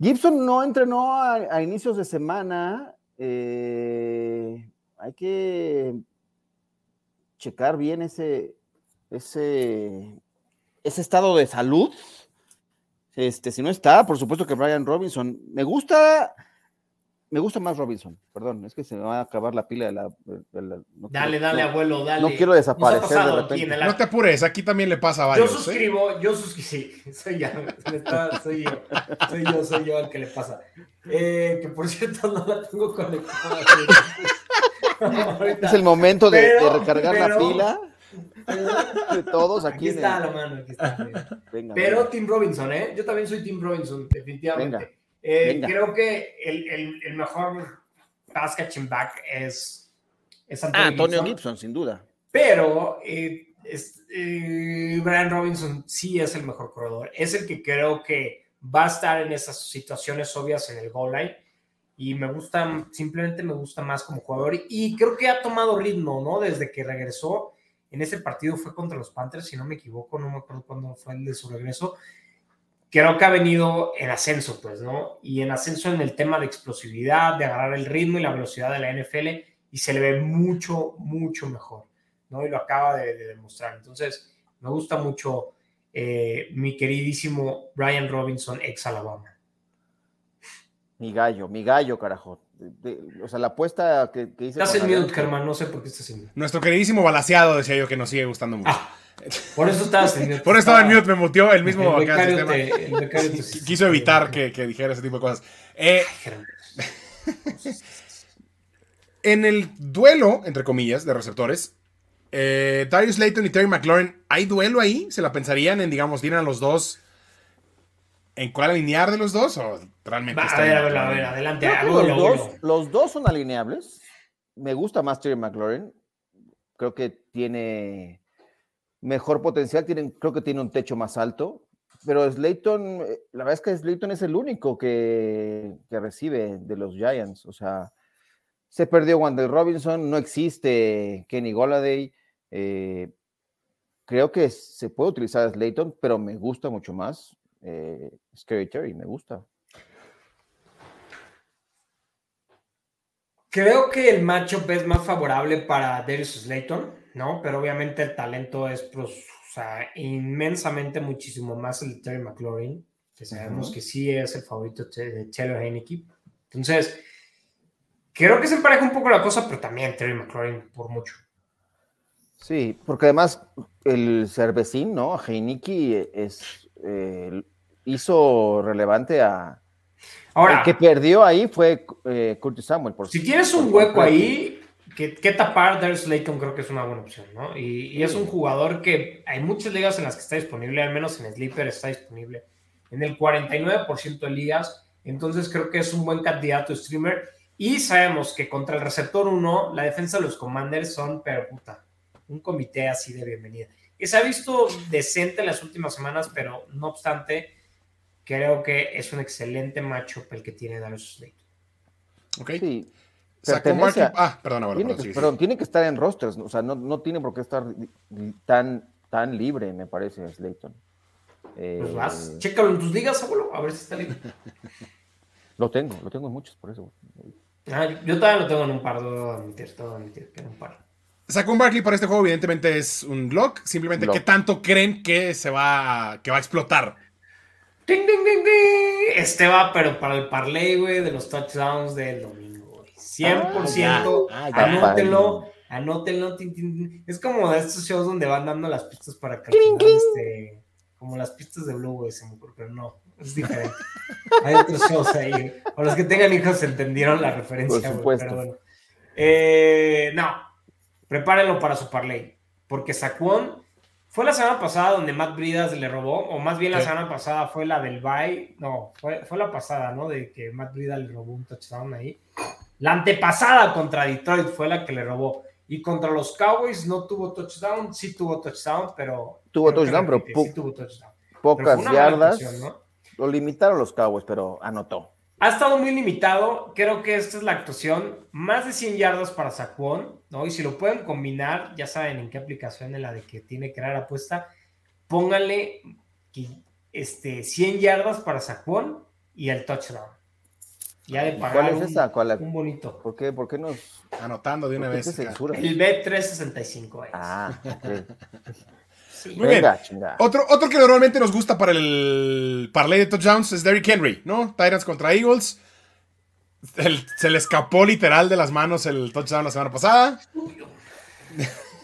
Gibson no entrenó a, a inicios de semana. eh, hay que checar bien ese, ese, ese estado de salud. Este, si no está, por supuesto que Brian Robinson. Me gusta, me gusta más Robinson. Perdón, es que se me va a acabar la pila de la. de la- no Dale, quiero- dale, no. abuelo, dale. no quiero desaparecer de repente. No te apures, aquí también le pasa a Yo varios. ¿eh? suscribo, yo suscribo, sí, soy ya, está- soy yo, soy yo, soy yo el que le pasa. Eh, que por cierto no la tengo conectada. Es el momento de, de Pero- recargar la pila de todos aquí. Aquí en está el- la mano, aquí está. Venga, Pero venga. Tim Robinson, ¿eh? Yo también soy Tim Robinson, definitivamente. Venga, Eh. Creo que el, el- el mejor pass catching back es, es Antonio, Ah, Antonio Gibson. Gibson, sin duda. Pero eh, es- eh, Brian Robinson sí es el mejor corredor. Es el que creo que va a estar en esas situaciones obvias en el goal line. Y me gusta, simplemente me gusta más como jugador. Y creo que ha tomado ritmo, ¿no? Desde que regresó. En ese partido fue contra los Panthers, si no me equivoco, no me acuerdo cuándo fue el de su regreso. Creo que ha venido en ascenso, pues, ¿no? Y en ascenso en el tema de explosividad, de agarrar el ritmo y la velocidad de la NFL. Y se le ve mucho, mucho mejor. ¿no? Y lo acaba de, de demostrar. Entonces, me gusta mucho eh, mi queridísimo Brian Robinson, ex Alabama. Mi gallo, mi gallo, carajo. De- de- o sea, la apuesta que, que hice. Estás en mute, Germán, no sé por qué estás en mute. Nuestro queridísimo balaseado decía yo que nos sigue gustando mucho. Ah, por eso estabas en mute. Por eso estaba en mute, me muteó el mismo El acá el becario sistema. te- el becario te- Quiso evitar que, que dijera ese tipo de cosas. Eh, en el duelo, entre comillas, de receptores, eh, Darius Layton y Terry McLaurin, ¿hay duelo ahí? ¿Se la pensarían en, digamos, tienen a los dos en cuál alinear de los dos? ¿O realmente Va, a ver, a ver, a ver, adelante. Creo que abuelo, los, dos, abuelo. los dos son alineables. Me gusta más Terry McLaurin. Creo que tiene mejor potencial. Tienen, creo que tiene un techo más alto. Pero Slayton, eh, la verdad es que Slayton es el único que, que recibe de los Giants. O sea, se perdió Wandel Robinson, no existe Kenny Golladay. eh, creo que se puede utilizar Slayton, pero me gusta mucho más eh, Scary Terry, me gusta. Creo que el matchup es más favorable para Darius Slayton, ¿no? Pero obviamente el talento es pues, o sea, inmensamente muchísimo más el de Terry McLaurin, que sabemos que sí es el favorito de Taylor Heineke. Entonces, creo que se empareja un poco la cosa, pero también Terry McLaurin por mucho. Sí, porque además el cervecín, ¿no? A Heineken es, eh, hizo relevante a... Ahora, el que perdió ahí fue eh, Curtis Samuel. Por, si tienes un hueco ahí, que, que tapar Darius Slayton creo que es una buena opción, ¿no? Y, y es un jugador que hay muchas ligas en las que está disponible, al menos en Sleeper está disponible. en el 49% de ligas. Entonces creo que es un buen candidato streamer. Y sabemos que contra el receptor 1, la defensa de los Commanders son, pero puta, un comité así de bienvenida. Que se ha visto decente en las últimas semanas, pero no obstante, creo que es un excelente macho el que tiene Darius Slade. Ok. Sí. Sacó Pertenece a- Ah, perdón. Tiene que, perdón, tiene que estar en rosters, o sea, no, no tiene por qué estar tan, tan libre, me parece, Slayton. Eh, Pues vas, chécalo en tus ligas, abuelo, a ver si está libre. Lo tengo, lo tengo en muchos, por eso. Ah, yo todavía lo tengo en un par, debo admitir, debo admitir que en un par. Sacó un Barkley para este juego, evidentemente es un block. Simplemente, Block. ¿qué tanto creen que se va, que va a explotar? ¡Ding, ding, ding, ding! Este va, pero para el parlay, güey, de los touchdowns del domingo. 100%. Ah, ya. Ah, ya, anótenlo, anótenlo. tin, tin, tin. Es como de estos shows donde van dando las pistas para que este, como las pistas de Blue, güey, se me ocurre, pero no, es diferente. Hay otros shows ahí. O los que tengan hijos entendieron la referencia, Por supuesto. pero bueno. Eh, no, prepárenlo para su parlay, porque Saquon fue la semana pasada donde Matt Bridas le robó, o más bien la Sí. semana pasada fue la del bye, no, fue, fue la pasada, ¿no? De que Matt Bridas le robó un touchdown ahí. La antepasada contra Detroit fue la que le robó. Y contra los Cowboys no tuvo touchdown, sí tuvo touchdown, pero... Tuvo touchdown, pero sí tuvo touchdown. Pocas yardas. ¿no? Lo limitaron los Cowboys, pero anotó. Ha estado muy limitado. Creo que esta es la actuación. Más de 100 yardas para Saquon, ¿no? Y si lo pueden combinar, ya saben en qué aplicación en la de que tiene que dar apuesta. Pónganle este, 100 yardas para Saquon y el touchdown. Ya de ¿Y pagar ¿Cuál es un, esa? ¿Cuál- un bonito. ¿Por qué, por qué nos Anotando de una vez. El B365 es. Ah, ok. Sí. Muy bien. Otro, otro que normalmente nos gusta para el parlay de touchdowns es Derrick Henry, ¿no? Titans contra Eagles. El- se le escapó literal de las manos el touchdown la semana pasada.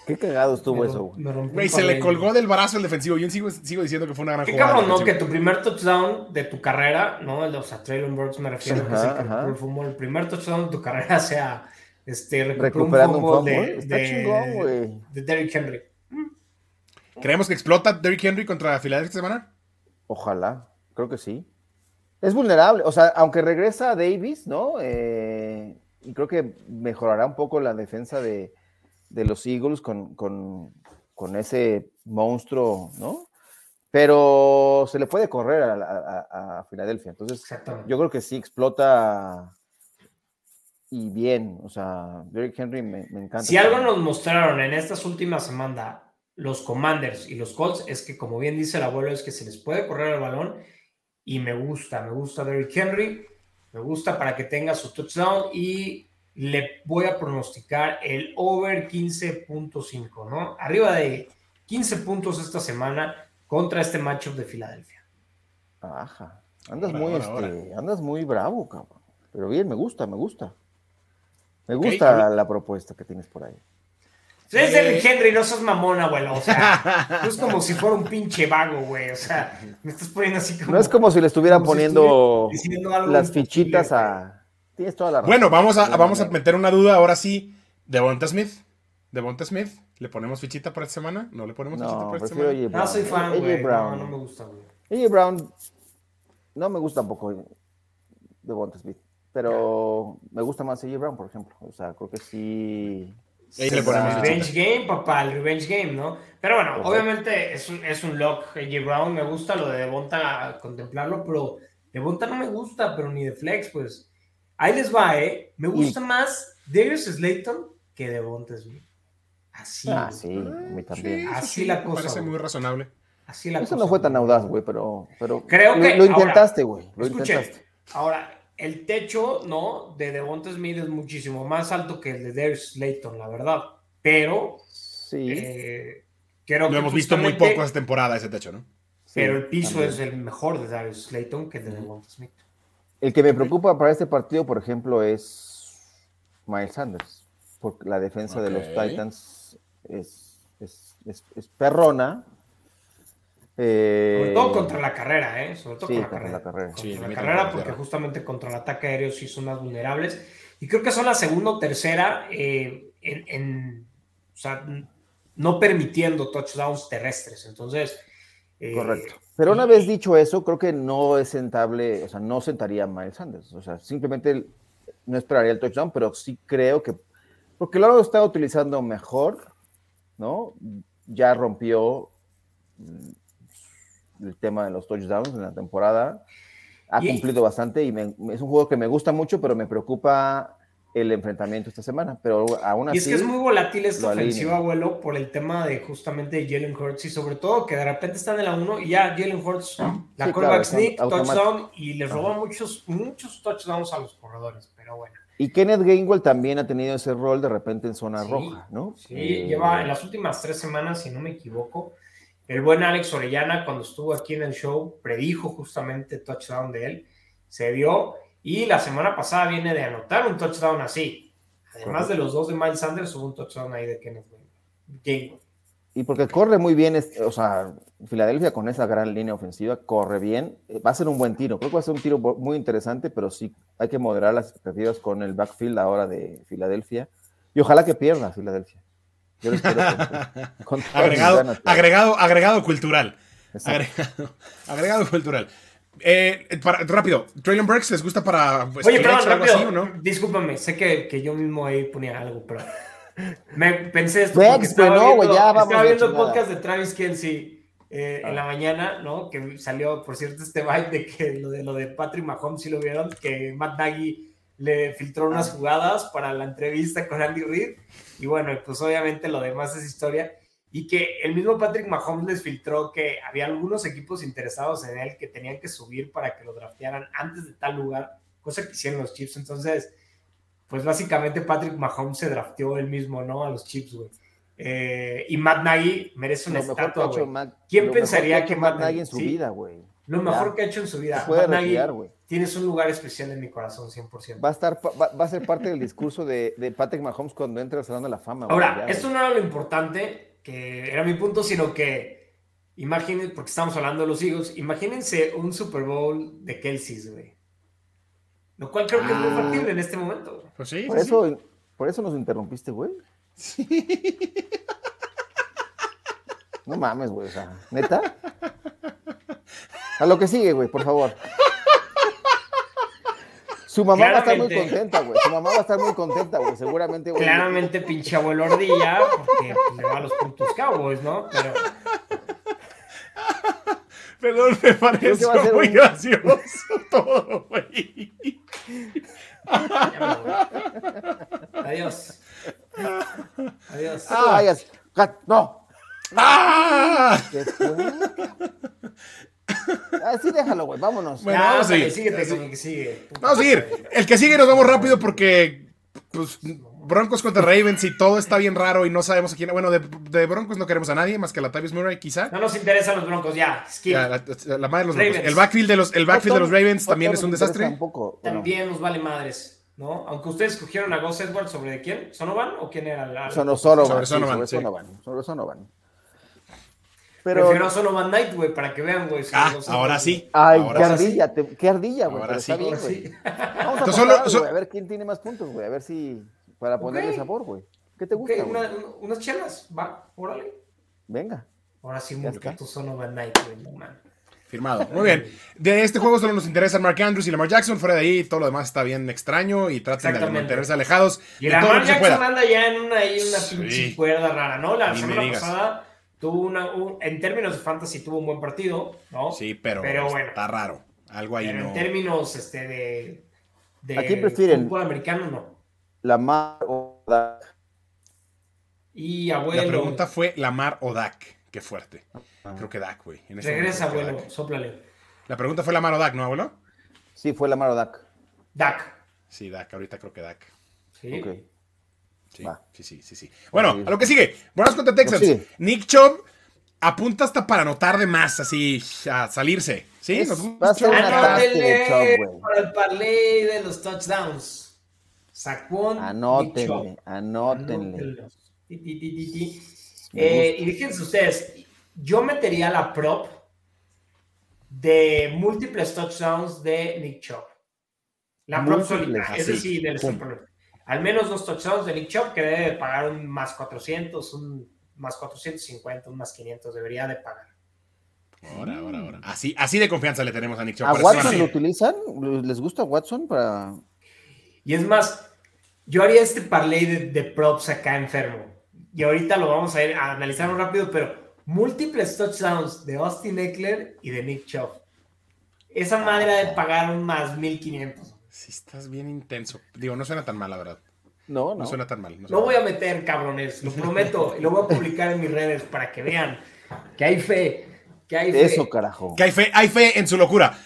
Qué cagado estuvo Me eso, güey. me rompió Güey, se le colgó del brazo el defensivo. Yo sigo, sigo diciendo que fue una gran Qué jugada. cabrón, ¿no? Que tu primer touchdown de tu carrera, ¿no? El de, o sea, Traylon Burks me refiero, que es el Ajá, que recuperó el fútbol. El primer touchdown de tu carrera sea este, Recuperando un un fútbol de, Está de, chingón, güey. de Derrick Henry. ¿Creemos que explota Derrick Henry contra Filadelfia esta semana? Ojalá, creo que sí. Es vulnerable, o sea, aunque regresa Davis, ¿no? Eh, y creo que mejorará un poco la defensa de, de los Eagles con, con- con ese monstruo, ¿no? Pero se le puede correr a, a- a- Filadelfia. Entonces, yo creo que sí explota y bien. O sea, Derrick Henry me, me encanta. Si algo nos mostraron en estas últimas semanas los Commanders y los Colts es que, como bien dice el abuelo, es que se les puede correr el balón y me gusta, me gusta Derrick Henry, me gusta para que tenga su touchdown y le voy a pronosticar el over 15.5, ¿no? Arriba de 15 puntos esta semana contra este matchup de Filadelfia. Ajá. Andas Ahora, muy, ahora, este, andas muy bravo, cabrón. Pero bien, me gusta, me gusta. Me gusta la propuesta que tienes por ahí. Es Eh. Derrick Henry, no sos mamón, abuelo. O sea, no es como si fuera un pinche vago, güey. O sea, me estás poniendo así como. No es como si le estuvieran si poniendo estuviera las fichitas a. Tienes toda la razón. Bueno, vamos a, vamos a meter una duda ahora sí. ¿Devonta Smith? ¿Devonta Smith? ¿Le ponemos fichita para esta semana? ¿No le ponemos fichita No, para esta semana? Brown. No soy fan, AJ güey. No, Brown. no me gusta, güey. AJ Brown no me gusta tampoco de Bonta Smith. Pero me gusta más AJ Brown, por ejemplo. O sea, creo que sí. Ah. Revenge game, papá, el revenge game, ¿no? Pero bueno, obviamente es un, es un lock AJ Brown. Me gusta lo de Devonta contemplarlo, pero Devonta no me gusta, pero ni de flex, pues. Ahí les va, ¿eh? Me gusta más Darius Slayton que Devonta Smith. Así. Ah, sí, a mí también. Así la me cosa, Parece güey. muy razonable. Así la Eso cosa, no fue tan audaz, güey, pero, pero Creo lo, que- lo ahora, intentaste, güey. Lo Escuchen, intentaste. ahora, el techo, ¿no? De Devonta Smith es muchísimo más alto que el de Darius Slayton, la verdad. Pero, Sí. eh, creo Lo que hemos visto muy poco esta temporada, ese techo, ¿no? sí, Pero el piso también. es el mejor de Darius Slayton que el de Devonta Smith. El que me preocupa para este partido, por ejemplo, es Miles Sanders. Porque la defensa de los. Titans es, es, es- es perrona. Eh, Sobre todo contra la carrera, ¿eh? Sobre todo sí, con la contra carrera. la carrera. Contra Sí, la carrera, por porque tierra. justamente contra el ataque aéreo sí son más vulnerables. Y creo que son la segunda o tercera eh, en, en- o sea, no permitiendo touchdowns terrestres. Entonces, Eh, Correcto. Pero una vez dicho eso, creo que no es sentable, o sea, no sentaría a Miles Sanders. O sea, simplemente no esperaría el touchdown, pero sí creo que, porque lo está utilizando mejor, ¿no? Ya rompió mm, el tema de los touchdowns en la temporada. Ha cumplido bastante y me- es un juego que me gusta mucho, pero me preocupa el enfrentamiento esta semana. Pero aún así. Y es que es muy volátil esta alinea. ofensiva, abuelo, por el tema de justamente de Jalen Hurts y sobre todo que de repente están en la 1 y ya Jalen Hurts, la claro, quarterback están sneak, touchdown y les roba muchos, muchos touchdowns a los corredores, pero bueno. Y Kenneth Gainwell también ha tenido ese rol de repente en zona Sí, roja, ¿no? Sí, Eh, lleva en las últimas tres semanas, si no me equivoco, el buen Alex Orellana, cuando estuvo aquí en el show, predijo justamente touchdown de él, se dio, y la semana pasada viene de anotar un touchdown así. Además Correcto. de los dos de Miles Sanders, hubo un touchdown ahí de Kenneth Gainwell. Y porque corre muy bien, o sea, Filadelfia con esa gran línea ofensiva corre bien, eh, va a ser un buen tiro, creo que va a ser un tiro muy interesante, pero sí hay que moderar las expectativas con el backfield ahora de Filadelfia y ojalá que pierda Filadelfia. Yo lo espero con, con agregado, ganas, agregado, agregado cultural. Agregado, agregado cultural. Eh, para- rápido, Traylon Burks, ¿les gusta para pues, Oye, perdón, rápido. así o no? Discúlpame, sé que, que yo mismo ahí ponía algo, pero me pensé esto estaba no, viendo, güey, ya vamos estaba viendo el podcast de Travis Kelsey eh, Ah. en la mañana, ¿no? Que salió, por cierto, este vibe de que lo de, lo de Patrick Mahomes, si lo vieron, que Matt Nagy le filtró unas Ah. jugadas para la entrevista con Andy Reid. Y bueno, pues obviamente lo demás es historia. Y que el mismo Patrick Mahomes les filtró que había algunos equipos interesados en él que tenían que subir para que lo draftearan antes de tal lugar, cosa que hicieron los Chiefs. Entonces, pues básicamente Patrick Mahomes se drafteó él mismo, ¿no? A los Chiefs, güey. Eh, y Matt Nagy merece una Lo que estatua, güey. ¿Quién pensaría hecho que Matt Nagy Nagy- en su sí. vida, güey? Lo mejor Ya. que ha hecho en su vida. Se puede Matt Nagy, retirar, güey. tienes un lugar especial en mi corazón, 100%. Va a, estar, va, va a ser parte del discurso de, de Patrick Mahomes cuando entre al Salón de la Fama. Ahora, ya, esto no era lo importante, que era mi punto, sino que imaginen, porque estamos hablando de los Eagles, imagínense un Super Bowl de Kelsey's, güey. Lo cual creo que es muy Ah. factible en este momento. güey. Pues sí, Por sí, sí. eso, por eso nos interrumpiste, güey. No mames, güey, o sea, ¿neta? A lo que sigue, güey, por favor. Su mamá va a estar muy Claramente. contenta, güey. Su mamá va a estar muy contenta, güey. Seguramente, güey. Claramente pinche abuelo ardilla, porque pues, le va a los puntos Cowboys, ¿no? Pero Perdón, me ser muy un- gracioso todo, güey. Adiós. Adiós. Gat- No. ¡Ah! Así déjalo, güey. Vámonos. Bueno, ya, vamos a sigue. Vamos a seguir. El que sigue nos vamos rápido porque pues, Broncos contra Ravens y todo está bien raro y no sabemos a quién. Bueno, de, de Broncos no queremos a nadie más que a Latavius Murray, quizá. No nos interesan los broncos, ya. Ya, la, la madre de los Broncos. Ravens. El backfield de los, el backfield de los Ravens también es un desastre. Tampoco. Bueno, También nos vale madres, ¿no? Aunque ustedes escogieron a Gus Edwards sobre de quién, ¿Sonovan o quién era la? Sono- Sonovan, Sobre sí, Sonovan, sobre sí. Sonovan, sobre Sonovan. Pero, Prefiero a Sonovan Knight, güey, para que vean, güey. Ah, ahora sí. ay, Ahora qué sí. ardilla, te- qué ardilla, güey. Ahora sí. está bien, Ahora güey. sí. Vamos a solo- güey, so- a ver quién tiene más puntos, güey. A ver si, para ponerle sabor, güey. ¿Qué te gusta, güey? una- un- unas chelas, va, órale. Venga. Ahora sí, tu Sonovan Knight, güey, no man. Firmado. Muy bien. De este juego solo nos interesan Mark Andrews y Lamar Jackson. Fuera de ahí, todo lo demás está bien extraño y traten de mantenerse alejados Y de la todo lo Lamar que Jackson pueda. anda ya en una, ahí una Sí. pinche cuerda rara, ¿no? La Ni semana pasada tuvo una, un- en términos de fantasy tuvo un buen partido, ¿no? Sí, pero, Pero bueno. está raro. Algo ahí Pero no. en términos este, de, de ¿A quién prefieren? fútbol americano, no. Lamar o Dak. Y abuelo, La pregunta fue Lamar o Dak. Qué fuerte. Creo que Dak, güey. En regresa, momento abuelo, Dak. sóplale. La pregunta fue Lamar o Dak, ¿no, abuelo? Sí, fue Lamar o Dak. Dak. Sí, Dak. Ahorita creo que Dak. Sí. Ok. Sí, Va. sí, sí, sí, sí. Bueno, Sí. a lo que sigue. Buenas contra Texans. sigue. Nick Chubb apunta hasta para anotar de más, así, a salirse. ¿Sí? Es- Nos gusta va a ser Chubb. un ataque de Chubb, Anótenle güey. para el parlay de los touchdowns. Saquon. Anótenle, anótenle. Eh, y fíjense ustedes, yo metería la prop de múltiples touchdowns de Nick Chubb. La prop Múltiples, solita, es decir, del Al menos dos touchdowns de Nick Chubb que debe de pagar un más 400, un más 450, un más 500, debería de pagar. Ahora, ahora, ahora. Así, así de confianza le tenemos a Nick Chubb. ¿A Watson lo utilizan? ¿Les gusta Watson para...? Y es más, yo haría este parlay de, de props acá enfermo. Y ahorita lo vamos a ir a analizar muy rápido, pero múltiples touchdowns de Austin Eckler y de Nick Chubb. Esa madre de pagar un más 1500. Sí, estás bien intenso. Digo, no suena tan mal, la verdad. No, No, no. suena tan mal. no voy a meter, cabrones, lo prometo. Y lo voy a publicar en mis redes para que vean que hay fe. Que hay fe. Eso, carajo. Que hay fe, hay fe en su locura.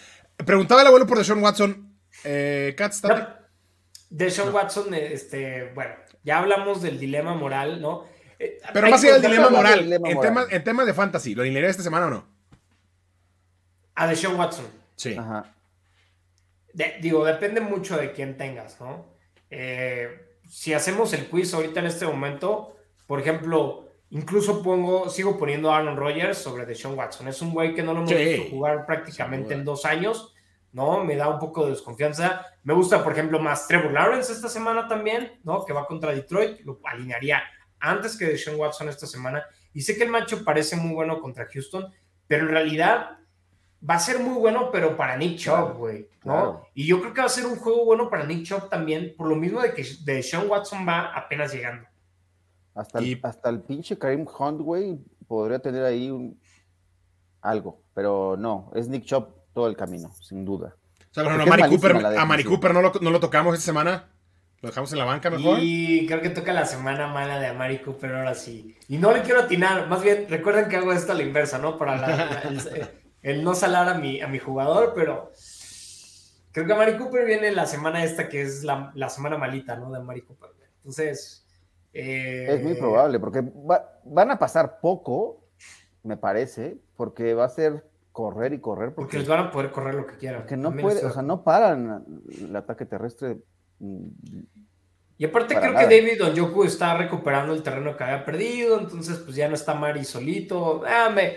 Preguntaba el abuelo por Deshaun Watson. Eh, Kat, ¿está- No, Deshaun Watson, este, bueno, ya hablamos del dilema moral, ¿no? Eh, Pero más allá del que- dilema moral, dilema en, moral. Temas, en temas de fantasy, ¿lo alinearía esta semana o no? A Deshaun Watson. Sí. Ajá. De- digo, depende mucho de quién tengas, ¿no? Eh, si hacemos el quiz ahorita en este momento, por ejemplo, incluso pongo, sigo poniendo a Aaron Rodgers sobre Deshaun Watson. Es un güey que no lo hemos Sí, visto jugar prácticamente en dos años, ¿no? Me da un poco de desconfianza. Me gusta, por ejemplo, más Trevor Lawrence esta semana también, ¿no? Que va contra Detroit, lo alinearía antes que Deshaun Watson esta semana. Y sé que el macho parece muy bueno contra Houston, pero en realidad va a ser muy bueno, pero para Nick Chubb, Claro, güey, ¿no? claro. Y yo creo que va a ser un juego bueno para Nick Chubb también, por lo mismo de que de Sean Watson va apenas llegando. Hasta, el, hasta el pinche Karim Hunt, güey, podría tener ahí un, algo. Pero no, es Nick Chop todo el camino, sin duda. O sea, Porque a Mari Cooper, la a Mari defensiva. Cooper no lo, no lo tocamos esta semana. Lo dejamos en la banca mejor. Y creo que toca la semana mala de Amari Cooper ahora sí. Y no le quiero atinar, más bien recuerden que hago esto a la inversa, ¿no? Para la- la- el, el no salar a mi, a mi jugador, pero creo que Amari Cooper viene la semana esta que es la, la semana malita, ¿no? De Amari Cooper. Entonces... eh, Es muy probable, porque va- van a pasar poco, me parece, porque va a ser correr y correr, Porque porque, les van a poder correr lo que quieran. porque no puede, o sea, no paran el ataque terrestre. mm, Y aparte creo nada. que David Onjoku está recuperando el terreno que había perdido, entonces pues ya no está Mari solito. Ah, me,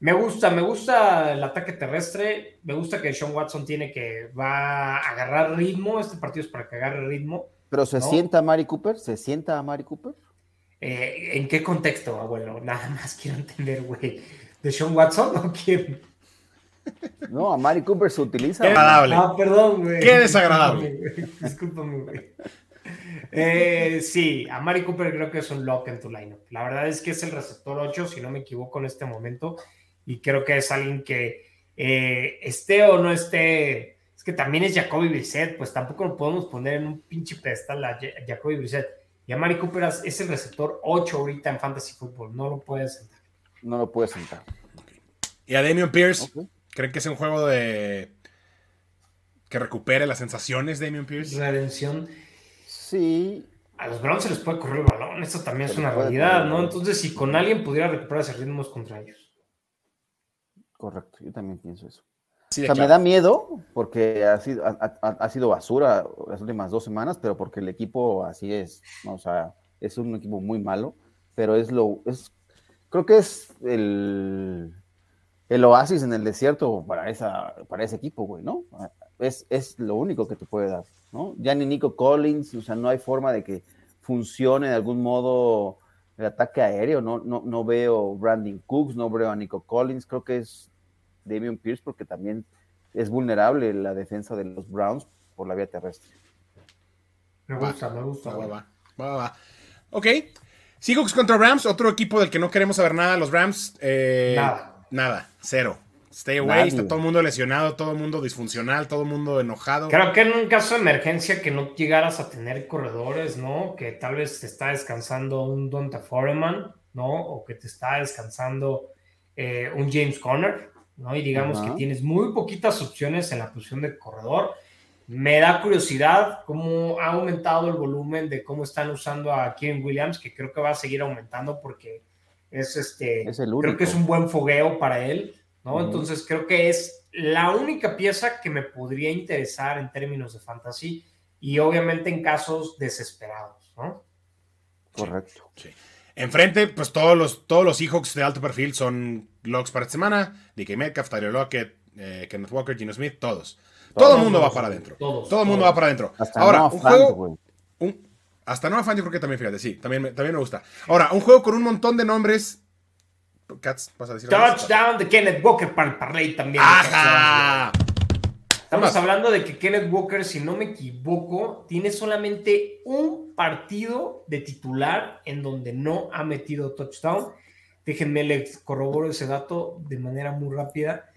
me gusta, me gusta el ataque terrestre, me gusta que Sean Watson tiene que, va a agarrar ritmo, este partido es para que agarre ritmo. Pero se No. sienta a Mari Cooper, se sienta a Mari Cooper. Eh, ¿En qué contexto, abuelo? Nada más quiero entender, güey. ¿De Sean Watson o quién? No, a Mari Cooper se utiliza. Qué agradable. Ah, perdón, güey. Qué desagradable. Discúlpame, güey. Eh, sí, a Mari Cooper creo que es un lock en tu lineup. La verdad es que es el receptor 8, si no me equivoco en este momento, y creo que es alguien que eh, esté o no esté. Es que también es Jacoby Brissett, pues tampoco lo podemos poner en un pinche pedestal a Ja- Jacoby Brissett. Y a Mari Cooper es- el receptor 8 ahorita en Fantasy Football, no lo puedes sentar. No lo puede sentar. Y a Damian Pierce, Ok. ¿creen que es un juego de. que recupere las sensaciones, Damian Pierce? Redención. Sí, A los Browns se les puede correr el balón, eso también Se es una realidad, ¿no? Entonces, si con alguien pudiera recuperar ese ritmo es contra ellos. correcto, yo también pienso eso. Sí, O sea, me da miedo porque ha sido, ha, ha- ha sido basura las últimas dos semanas, pero porque el equipo así es, ¿no? o sea, es un equipo muy malo, pero es lo, es, creo que es el, el oasis en el desierto para, esa, para ese equipo, güey, ¿no? Es, es lo único que te puede dar, ¿no? Ya ni Nico Collins, o sea, no hay forma de que funcione de algún modo el ataque aéreo, no, no, no veo Brandon Cooks, no veo a Nico Collins, creo que es Damian Pierce porque también es vulnerable la defensa de los Browns por la vía terrestre. Me gusta, me gusta. Va, va, va, va. Ok. Seahawks contra Rams, otro equipo del que no queremos saber nada. Los Rams, eh, Nada. Nada, cero. Stay away, Nadie. está todo el mundo lesionado, todo el mundo disfuncional, todo el mundo enojado. Creo que en un caso de emergencia que no llegaras a tener corredores, ¿no? Que tal vez te está descansando un Donta Foreman, ¿no? O que te está descansando eh, un James Conner, ¿no? Y digamos Ajá. que tienes muy poquitas opciones en la posición de corredor. Me da curiosidad cómo ha aumentado el volumen de cómo están usando a Kieran Williams, que creo que va a seguir aumentando porque es este. Es el creo que es un buen fogueo para él, ¿no? Entonces creo que es la única pieza que me podría interesar en términos de fantasy y obviamente en casos desesperados, ¿no? Correcto. Sí. Enfrente, pues todos los, todos los Seahawks de alto perfil son logs para esta semana. DK Metcalf, Tyler Lockett, eh, Kenneth Walker, Gino Smith, todos. Todo el mundo va para adentro. Todos, Todo el mundo va para adentro. Hasta Ahora, un juego. un- hasta Noah Fant yo creo que también, fíjate, sí, también, también me gusta. Ahora, un juego con un montón de nombres Cats, vas a decir. Touchdown de Kenneth Walker para el parlay también. ¡Ajá! Estamos hablando de que Kenneth Walker, si no me equivoco, tiene solamente un partido de titular en donde no ha metido touchdown. Déjenme les corroboro ese dato de manera muy rápida.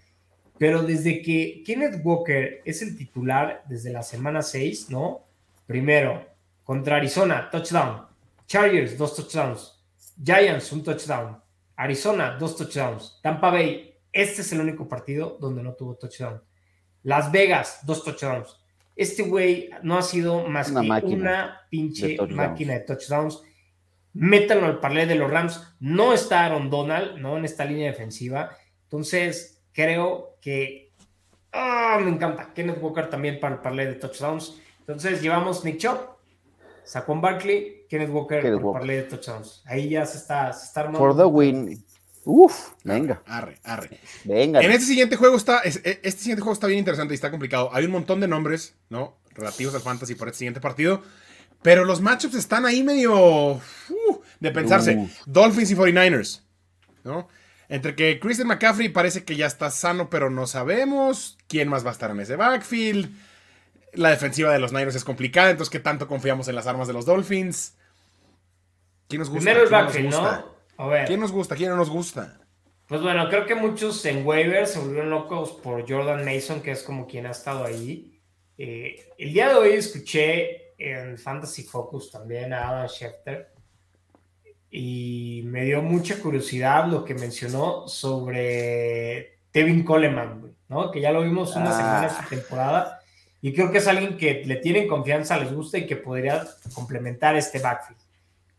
Pero desde que Kenneth Walker es el titular desde la semana 6, ¿no? Primero, contra Arizona, touchdown. Chargers, dos touchdowns. Giants, un touchdown. Arizona, dos touchdowns. Tampa Bay, este es el único partido donde no tuvo touchdown. Las Vegas, dos touchdowns. Este güey no ha sido más que una pinche máquina de touchdowns. Métanlo al parlay de los Rams. No está Aaron Donald, ¿no? En esta línea defensiva. Entonces, creo que. ¡Ah! me encanta. Kenneth Walker también para el parlay de touchdowns. Entonces, llevamos Nick Chop, Saquon Barkley, Kenneth Walker para el parlay de touchdowns. Ahí ya se está, se está armando. For the win. Uf, venga. Arre, arre. Venga. En este siguiente juego está, e, este siguiente juego está bien interesante y está complicado. Hay un montón de nombres, ¿no? Relativos al fantasy por este siguiente partido. Pero los matchups están ahí medio de pensarse. Dolphins y 49ers, ¿no? Entre que Christian McCaffrey parece que ya está sano, pero no sabemos quién más va a estar en ese backfield. La defensiva de los Niners es complicada, entonces ¿qué tanto confiamos en las armas de los Dolphins? ¿Quién nos gusta? Primero el backfield, ¿no? ¿Quién nos gusta? ¿Quién no nos gusta? Pues bueno, creo que muchos en waivers se volvieron locos por Jordan Mason, que es como quien ha estado ahí. Eh, el día de hoy escuché en Fantasy Focus también a Adam Schefter y me dio mucha curiosidad lo que mencionó sobre Tevin Coleman, ¿no? Que ya lo vimos una semana esta temporada y creo que es alguien que le tienen confianza, les gusta y que podría complementar este backfield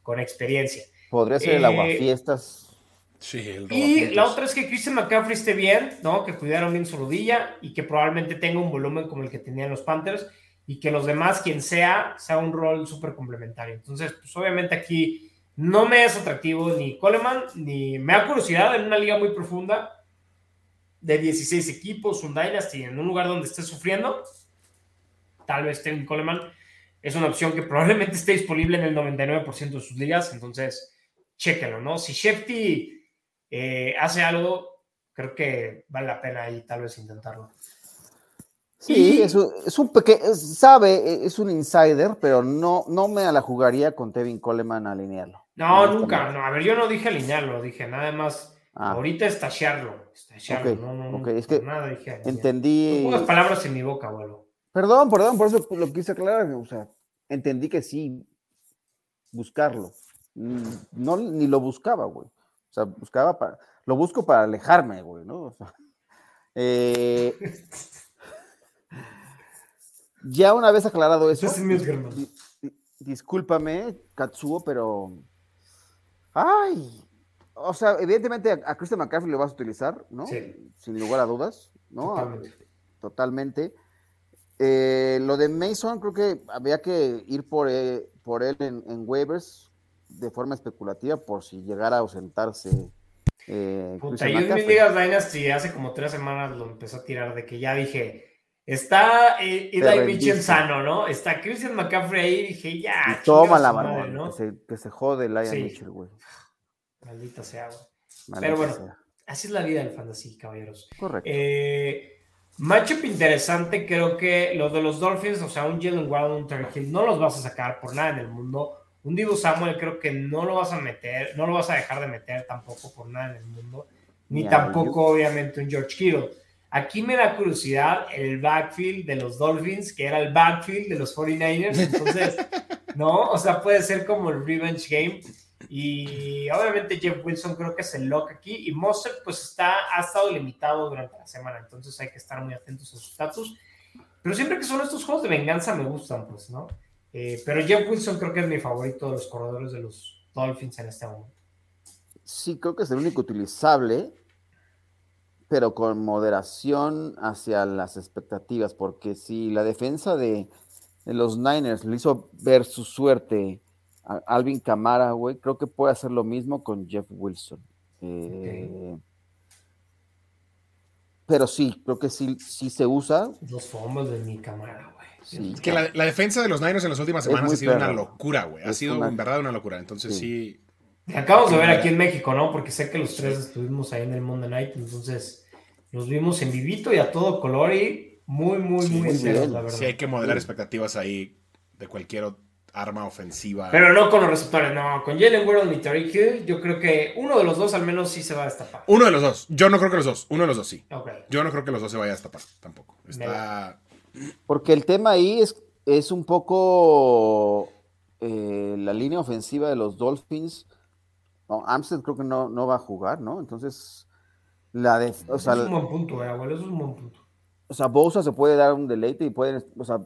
con experiencia. Podría ser el aguafiestas. Sí, el y la otra es que Christian McCaffrey esté bien, ¿no? Que cuidaron bien su rodilla y que probablemente tenga un volumen como el que tenían los Panthers y que los demás, quien sea, sea un rol súper complementario. Entonces, pues obviamente aquí no me es atractivo ni Coleman, ni me da curiosidad en una liga muy profunda de 16 equipos, un Dynasty, en un lugar donde esté sufriendo. Tal vez Tevin Coleman es una opción que probablemente esté disponible en el 99% de sus ligas. Entonces, chéquenlo, ¿no? Si Shefty eh, hace algo, creo que vale la pena ahí tal vez intentarlo. Sí, es, un, es un pequeño, sabe, es un insider, pero no, no me la jugaría con Tevin Coleman alinearlo. No, nunca, no, a ver, yo no dije alinearlo, dije nada más, ah. ahorita estallarlo, estallarlo, no, no, no, es que nada dije entendí... No palabras en mi boca, abuelo. Perdón, perdón, por eso lo quise aclarar, o sea, entendí que sí, buscarlo. Mm, no, ni lo buscaba, güey. O sea, buscaba para, lo busco para alejarme, güey, ¿no? O sea, eh, ya una vez aclarado eso, discúlpame, Katsuo, pero, ay, o sea, evidentemente a, Christian McCaffrey lo vas a utilizar, ¿no? Sin lugar a dudas, ¿no? Totalmente. Eh, lo de Mason, creo que había que ir por, eh, por él en, en waivers, de forma especulativa por si llegara a ausentarse. Eh, Puta, yo en mis ligas Dynasty hace como tres semanas lo empezó a tirar de que ya dije, está eh, Eli sano, ¿no? Está Christian McCaffrey ahí, dije, ya. toma la mano, ¿no? que, se, que se jode Lion sí. Mitchell, güey. Maldita sea, güey. Pero bueno, así es la vida del fantasy, caballeros. Correcto. Eh, matchup interesante, creo que los de los Dolphins, o sea, un Jalen Wild, un Terry Hill, no los vas a sacar por nada en el mundo un Divo Samuel creo que no lo vas a meter, no lo vas a dejar de meter tampoco por nada en el mundo, ni tampoco obviamente un George Kittle. Aquí me da curiosidad el backfield de los Dolphins, que era el backfield de los 49ers, entonces, ¿no? O sea, puede ser como el revenge game. Y obviamente Jeff Wilson creo que es el lock aquí. Y Mostert pues está, ha estado limitado durante la semana, entonces hay que estar muy atentos a su estatus. Pero siempre que son estos juegos de venganza me gustan, pues, ¿no? Eh, pero Jeff Wilson creo que es mi favorito de los corredores de los Dolphins en este momento. Sí, creo que es el único utilizable, pero con moderación hacia las expectativas, porque si la defensa de, los Niners le hizo ver su suerte a Alvin Camara, güey, creo que puede hacer lo mismo con Jeff Wilson. Eh, pero sí, creo que sí, sí se usa. Los fumbles de mi Camara, güey. Es que la, defensa de los Niners en las últimas semanas ha sido una locura, güey. Ha sido en verdad una locura. Entonces sí. Acabamos de ver aquí en México, ¿no? Porque sé que los tres estuvimos ahí en el Monday Night, entonces los vimos en vivito y a todo color y muy, muy, muy enteros, la verdad. Sí, hay que modelar expectativas ahí de cualquier arma ofensiva. Pero no con los receptores, no. Con Jalen World y Tariq Hill, yo creo que uno de los dos al menos sí se va a destapar. Uno de los dos. Yo no creo que los dos. Uno de los dos sí. Yo no creo que los dos se vaya a destapar tampoco. Está... Porque el tema ahí es, es un poco eh, la línea ofensiva de los Dolphins no, Amstead creo que no, no va a jugar, ¿no? Entonces, la de. O sea, es un buen punto, eh, abuelo, eso es un buen punto. O sea, Bosa se puede dar un deleite y puede. O sea,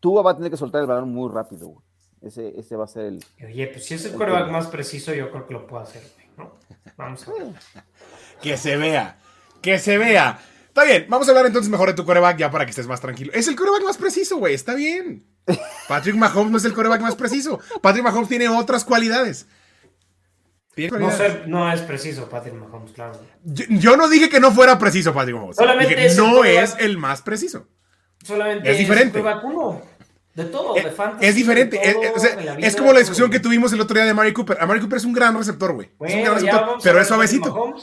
Tua va a tener que soltar el balón muy rápido, güey. Ese, ese va a ser el. Oye, pues si es el quarterback más preciso, yo creo que lo puedo hacer, ¿no? Vamos a ver. que se vea. Que se vea. Está bien, vamos a hablar entonces mejor de tu coreback ya para que estés más tranquilo. Es el coreback más preciso, güey, está bien. Patrick Mahomes no es el coreback más preciso. Patrick Mahomes tiene otras cualidades. No, es preciso Patrick Mahomes, claro. Yo, no dije que no fuera preciso Patrick Mahomes. Solamente no es el más preciso. Solamente es diferente. De todo, de fantasy. Es diferente. es, como la discusión que tuvimos el otro día de Mari Cooper. A Mari Cooper es un gran receptor, güey. es un gran receptor, pero es suavecito.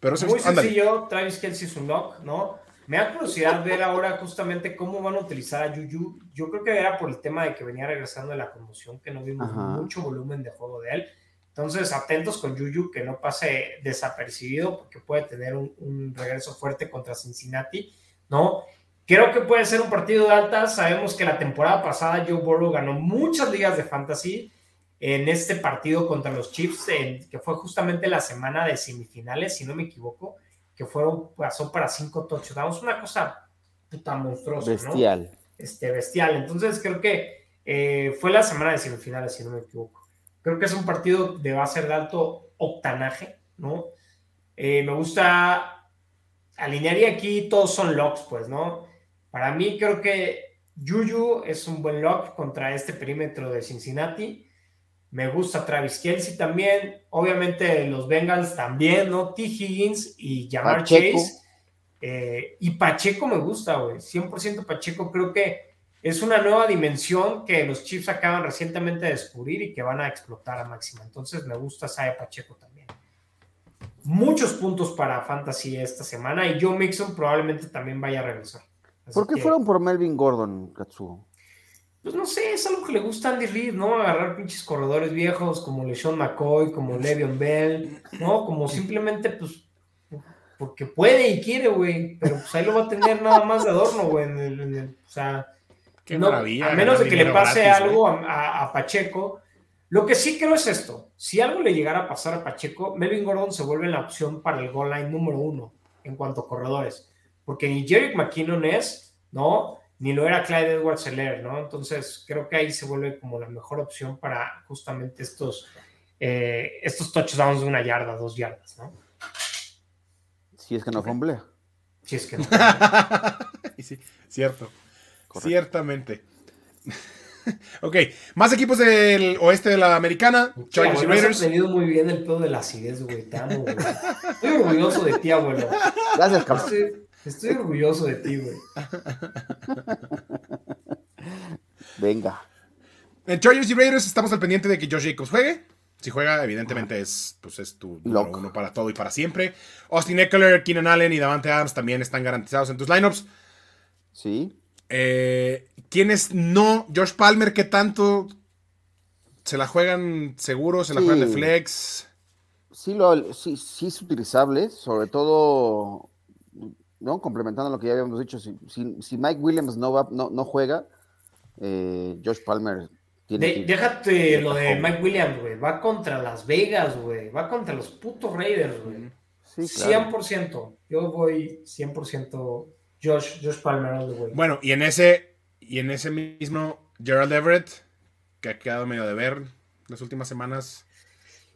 Pero es muy sencillo. Travis Kelsey es un lock, ¿no? Me da curiosidad ver ahora justamente cómo van a utilizar a Juju. Yo creo que era por el tema de que venía regresando de la conmoción, que no vimos mucho volumen de juego de él. Entonces, atentos con Yuyu, que no pase desapercibido, porque puede tener un, regreso fuerte contra Cincinnati, ¿no? Creo que puede ser un partido de altas. Sabemos que la temporada pasada Joe Burrow ganó muchas ligas de fantasy en este partido contra los Chiefs, que fue justamente la semana de semifinales, si no me equivoco, que fueron, pasó para cinco touchdowns, una cosa puta monstruosa, bestial. Este, bestial. Entonces creo que eh, fue la semana de semifinales, si no me equivoco. Creo que es un partido de base de alto octanaje, ¿no? Eh, me gusta alinearía aquí, todos son locks, pues, ¿no? Para mí creo que Juju es un buen lock contra este perímetro de Cincinnati. Me gusta Travis Kelsey también. Obviamente los Bengals también, ¿no? T. Higgins y Jamar Chase. Eh, y Pacheco me gusta, güey. 100% Pacheco creo que es una nueva dimensión que los Chiefs acaban recientemente de descubrir y que van a explotar a máxima. Entonces me gusta Saya Pacheco también. Muchos puntos para Fantasy esta semana y Joe Mixon probablemente también vaya a regresar. ¿Por qué fueron por Melvin Gordon, Katsuo? Pues no sé, es algo que le gusta a Andy Reid, ¿no? Agarrar pinches corredores viejos como LeSean McCoy, como Le'Veon Bell, ¿no? Como simplemente, pues, porque puede y quiere, güey. Pero pues ahí lo va a tener nada más de adorno, güey. o sea, a menos de que le pase algo a, Pacheco. Lo que sí creo es esto: si algo le llegara a pasar a Pacheco, Melvin Gordon se vuelve la opción para el goal line número uno en cuanto a corredores. Porque ni Jerick McKinnon es, ¿no? Ni lo era Clyde Edwards Heller, ¿no? Entonces creo que ahí se vuelve como la mejor opción para justamente estos, eh, estos touchdowns de una yarda, dos yardas, ¿no? Si es que no fumblea. Si es que no. sí, cierto. Ciertamente. ok, más equipos del oeste de la americana. Chargers y Raiders. Has tenido muy bien el pedo de la acidez, güey. Te amo, güey. Estoy orgulloso de ti, abuelo. Gracias, cabrón. Estoy, orgulloso de ti, güey. Venga. En Chargers y Raiders estamos al pendiente de que Josh Jacobs juegue. Si juega, evidentemente es, pues es tu número uno para todo y para siempre. Austin Eckler, Keenan Allen y Davante Adams también están garantizados en tus lineups. Sí. Eh, ¿Quiénes no? Josh Palmer, ¿qué tanto se la juegan seguro? ¿Se la juegan de flex? Sí, lo, sí, sí, es utilizable, sobre todo, ¿no? Complementando lo que ya habíamos dicho, si, si, Mike Williams no, va, no, no juega, eh, Josh Palmer tiene Déjate lo de Mike Williams, güey. Va contra Las Vegas, güey. Va contra los putos Raiders, güey. Sí, 100%. Yo voy 100% Josh, Josh Palmer Bueno, y en ese, y en ese mismo Gerald Everett, que ha quedado medio de ver las últimas semanas.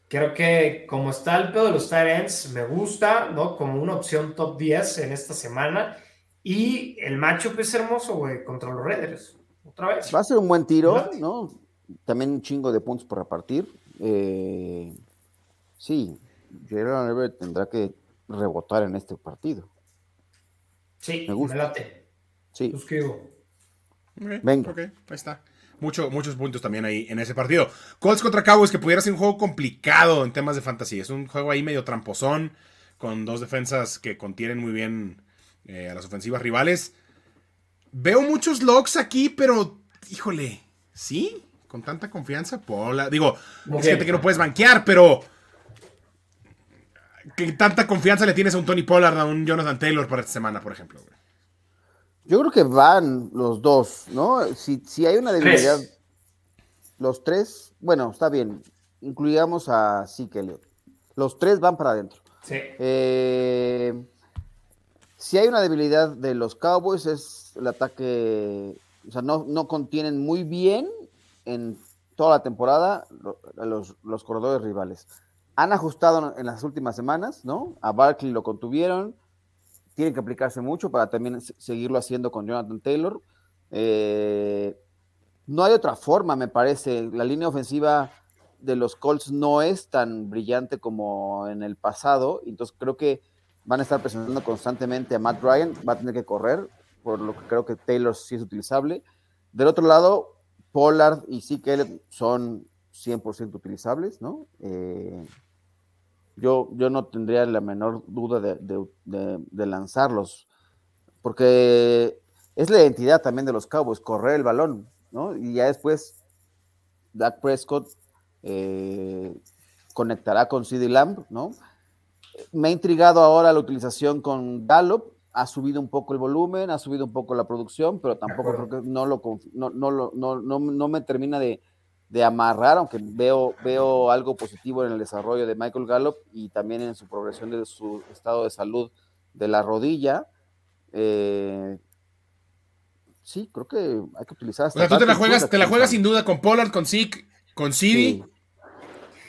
Creo que como está el pedo de los tight me gusta, ¿no? Como una opción top 10 en esta semana. Y el matchup es hermoso, güey, contra los Raiders. Otra vez. Va a ser un buen tiro, ¿no? También un chingo de puntos por repartir. Eh, sí, Gerald Everett tendrá que rebotar en este partido. Sí, me, late. Sí. Suscribo. Venga. Ok, ahí está. Muchos puntos también ahí en ese partido. Colts contra Cowboys, que pudiera ser un juego complicado en temas de fantasy. Es un juego ahí medio tramposón, con dos defensas que contienen muy bien eh, a las ofensivas rivales. Veo muchos logs aquí, pero híjole, ¿sí? Con tanta confianza, Pola. Digo, es gente que no puedes banquear, pero. ¿Qué tanta confianza le tienes a un Tony Pollard, a un Jonathan Taylor para esta semana, por ejemplo? Yo creo que van los dos, ¿no? Si, si hay una debilidad, los tres, bueno, está bien, incluyamos a Zeke Los tres van para adentro. Sí. Eh, si hay una debilidad de los Cowboys es el ataque, o sea, no, no contienen muy bien en toda la temporada los, los corredores rivales. Han ajustado en las últimas semanas, ¿no? A Barkley lo contuvieron, tienen que aplicarse mucho para también seguirlo haciendo con Jonathan Taylor. Eh, no hay otra forma, me parece. La línea ofensiva de los Colts no es tan brillante como en el pasado, entonces creo que van a estar presionando constantemente a Matt Ryan, va a tener que correr, por lo que creo que Taylor sí es utilizable. Del otro lado, Pollard y Zeke son 100% utilizables, ¿no? Eh, yo, yo no tendría la menor duda de, lanzarlos, porque es la identidad también de los Cowboys, correr el balón, ¿no? Y ya después Dak Prescott eh, conectará con CD Lamb, ¿no? Me ha intrigado ahora la utilización con Gallup, ha subido un poco el volumen, ha subido un poco la producción, pero tampoco creo que no lo no, no, no, no, me termina de, amarrar, aunque veo, veo algo positivo en el desarrollo de Michael Gallup y también en su progresión de su estado de salud de la rodilla. Eh, sí, creo que hay que utilizar. o sea, tú te la juegas, te la juegas sin duda con Pollard, con Zeke, con Civi,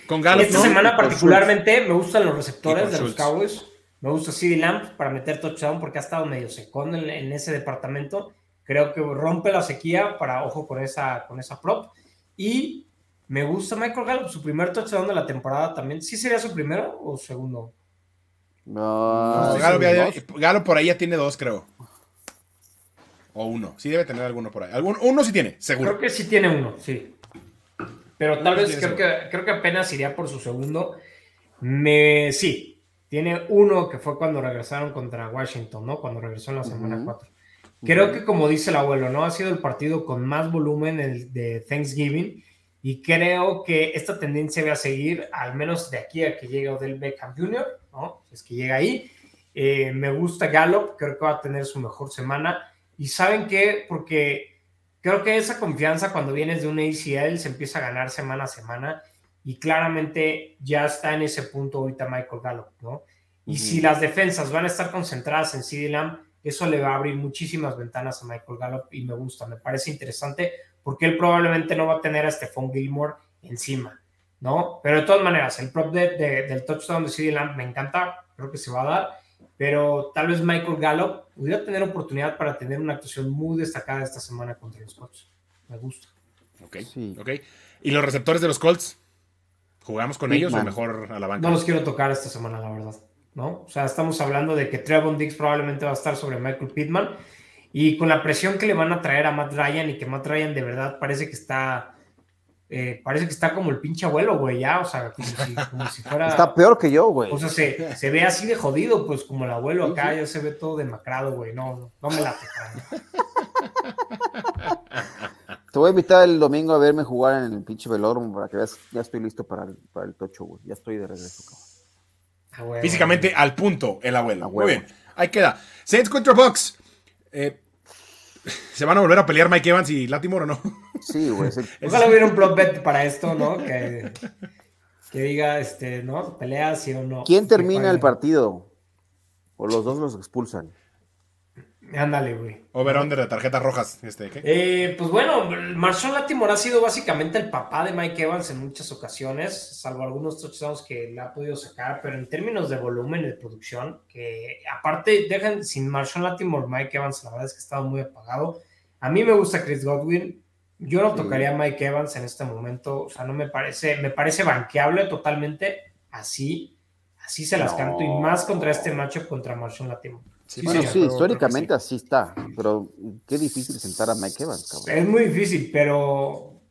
con Gallup. Esta semana particularmente me gustan los receptores de los Cowboys. Me gusta CD Lamp para meter touchdown porque ha estado medio secón en, ese departamento. Creo que rompe la sequía para ojo con esa, con esa prop. Y me gusta Michael Gallup, su primer touchdown de la temporada también. ¿Sí sería su primero o segundo? No, Gallup, por ahí ya tiene dos, creo. O uno. Sí debe tener alguno por ahí. uno sí tiene, seguro. Creo que sí tiene uno, sí. Pero tal vez creo que, creo que apenas iría por su segundo. Me, sí, tiene uno que fue cuando regresaron contra Washington, ¿no? Cuando regresó en la semana 4. Creo que como dice el abuelo, ¿no? Ha sido el partido con más volumen el de Thanksgiving y creo que esta tendencia va a seguir al menos de aquí a que llegue Odell Beckham Jr., ¿no? Es que llega ahí. Eh, me gusta Gallup, creo que va a tener su mejor semana. Y ¿saben qué? Porque creo que esa confianza cuando vienes de un ACL se empieza a ganar semana a semana y claramente ya está en ese punto ahorita Michael Gallup, ¿no? Y si las defensas van a estar concentradas en CD Lamb, eso le va a abrir muchísimas ventanas a Michael Gallup y me gusta, me parece interesante porque él probablemente no va a tener a Stephon Gilmore encima, ¿no? Pero de todas maneras, el prop de, del touchdown de CD Lamb me encanta, creo que se va a dar, pero tal vez Michael Gallup pudiera tener oportunidad para tener una actuación muy destacada esta semana contra los Colts. Me gusta. Ok, sí. ok. ¿Y los receptores de los Colts? ¿Jugamos con ellos o mejor a la banca? No los quiero tocar esta semana, la verdad. ¿No? O sea, estamos hablando de que Trevon Diggs probablemente va a estar sobre Michael Pittman y con la presión que le van a traer a Matt Ryan y que Matt Ryan de verdad parece que está. Eh, parece que está como el pinche abuelo, güey, ya, o sea, como si, fuera. Está peor que yo, güey. O sea, se, se, ve así de jodido, pues como el abuelo acá, ya se ve todo demacrado, güey. No, no me la Te voy a invitar el domingo a verme jugar en el pinche velódromo para que veas, ya estoy listo para el, para el tocho, güey. Ya estoy de regreso, cabrón. Físicamente al punto, el abuelo. Muy bien, ahí queda. Saints contra Bucks. Eh, ¿Se van a volver a pelear Mike Evans y Latimore o no? Sí, güey. Ojalá hubiera un block bet para esto, ¿no? Que, que, diga, este, ¿no? Pelea sí o no. ¿Quién termina el partido? ¿O los dos los expulsan? Ándale, güey. Over-under de tarjetas rojas. Este, eh, pues bueno, Marshall Latimore ha sido básicamente el papá de Mike Evans en muchas ocasiones, salvo algunos touchdowns que le ha podido sacar, pero en términos de volumen de producción, que aparte dejan sin Marshall Latimore, Mike Evans, la verdad es que ha estado muy apagado. A mí me gusta Chris Godwin. Yo no tocaría a Mike Evans en este momento, o sea, no me parece, me parece banqueable totalmente así, así se las canto y más contra este matchup contra Marshall Latimore. Sí, bueno, sí, históricamente así está, pero qué difícil sentar a Mike Evans, cabrón. Es muy difícil, pero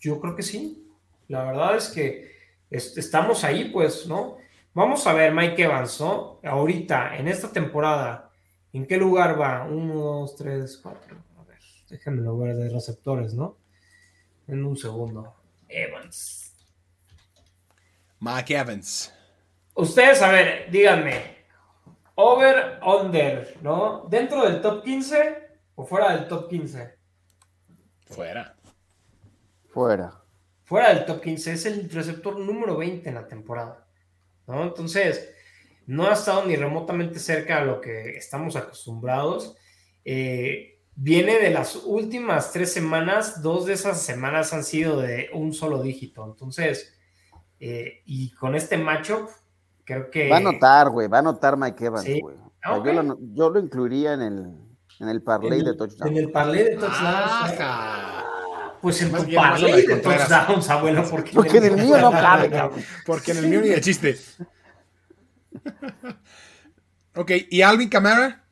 yo creo que sí. La verdad es que estamos ahí, pues, ¿no? Vamos a ver, Mike Evans, ¿no? Ahorita, en esta temporada, ¿en qué lugar va? Uno, dos, tres, cuatro. A ver, déjenme ver de receptores, ¿no? En un segundo. Evans. Mike Evans. Ustedes, a ver, díganme, over, under, ¿no? ¿Dentro del top 15 o fuera del top 15? Fuera. Fuera. Fuera del top 15, es el receptor número 20 en la temporada, ¿no? Entonces, no ha estado ni remotamente cerca a lo que estamos acostumbrados. Eh, viene de las últimas tres semanas, dos de esas semanas han sido de un solo dígito. Entonces, eh, y con este matchup, Creo que. Va a notar, güey. Va a notar Mike Evans, güey. yo, lo, incluiría en el, en el parlay de touchdowns. En el parlay de touchdowns. Pues en tu parlay de touchdowns, abuelo. Porque, porque en el mío no cabe, cabrón. Porque en el mío ni de chiste. ok, ¿y Alvin Kamara?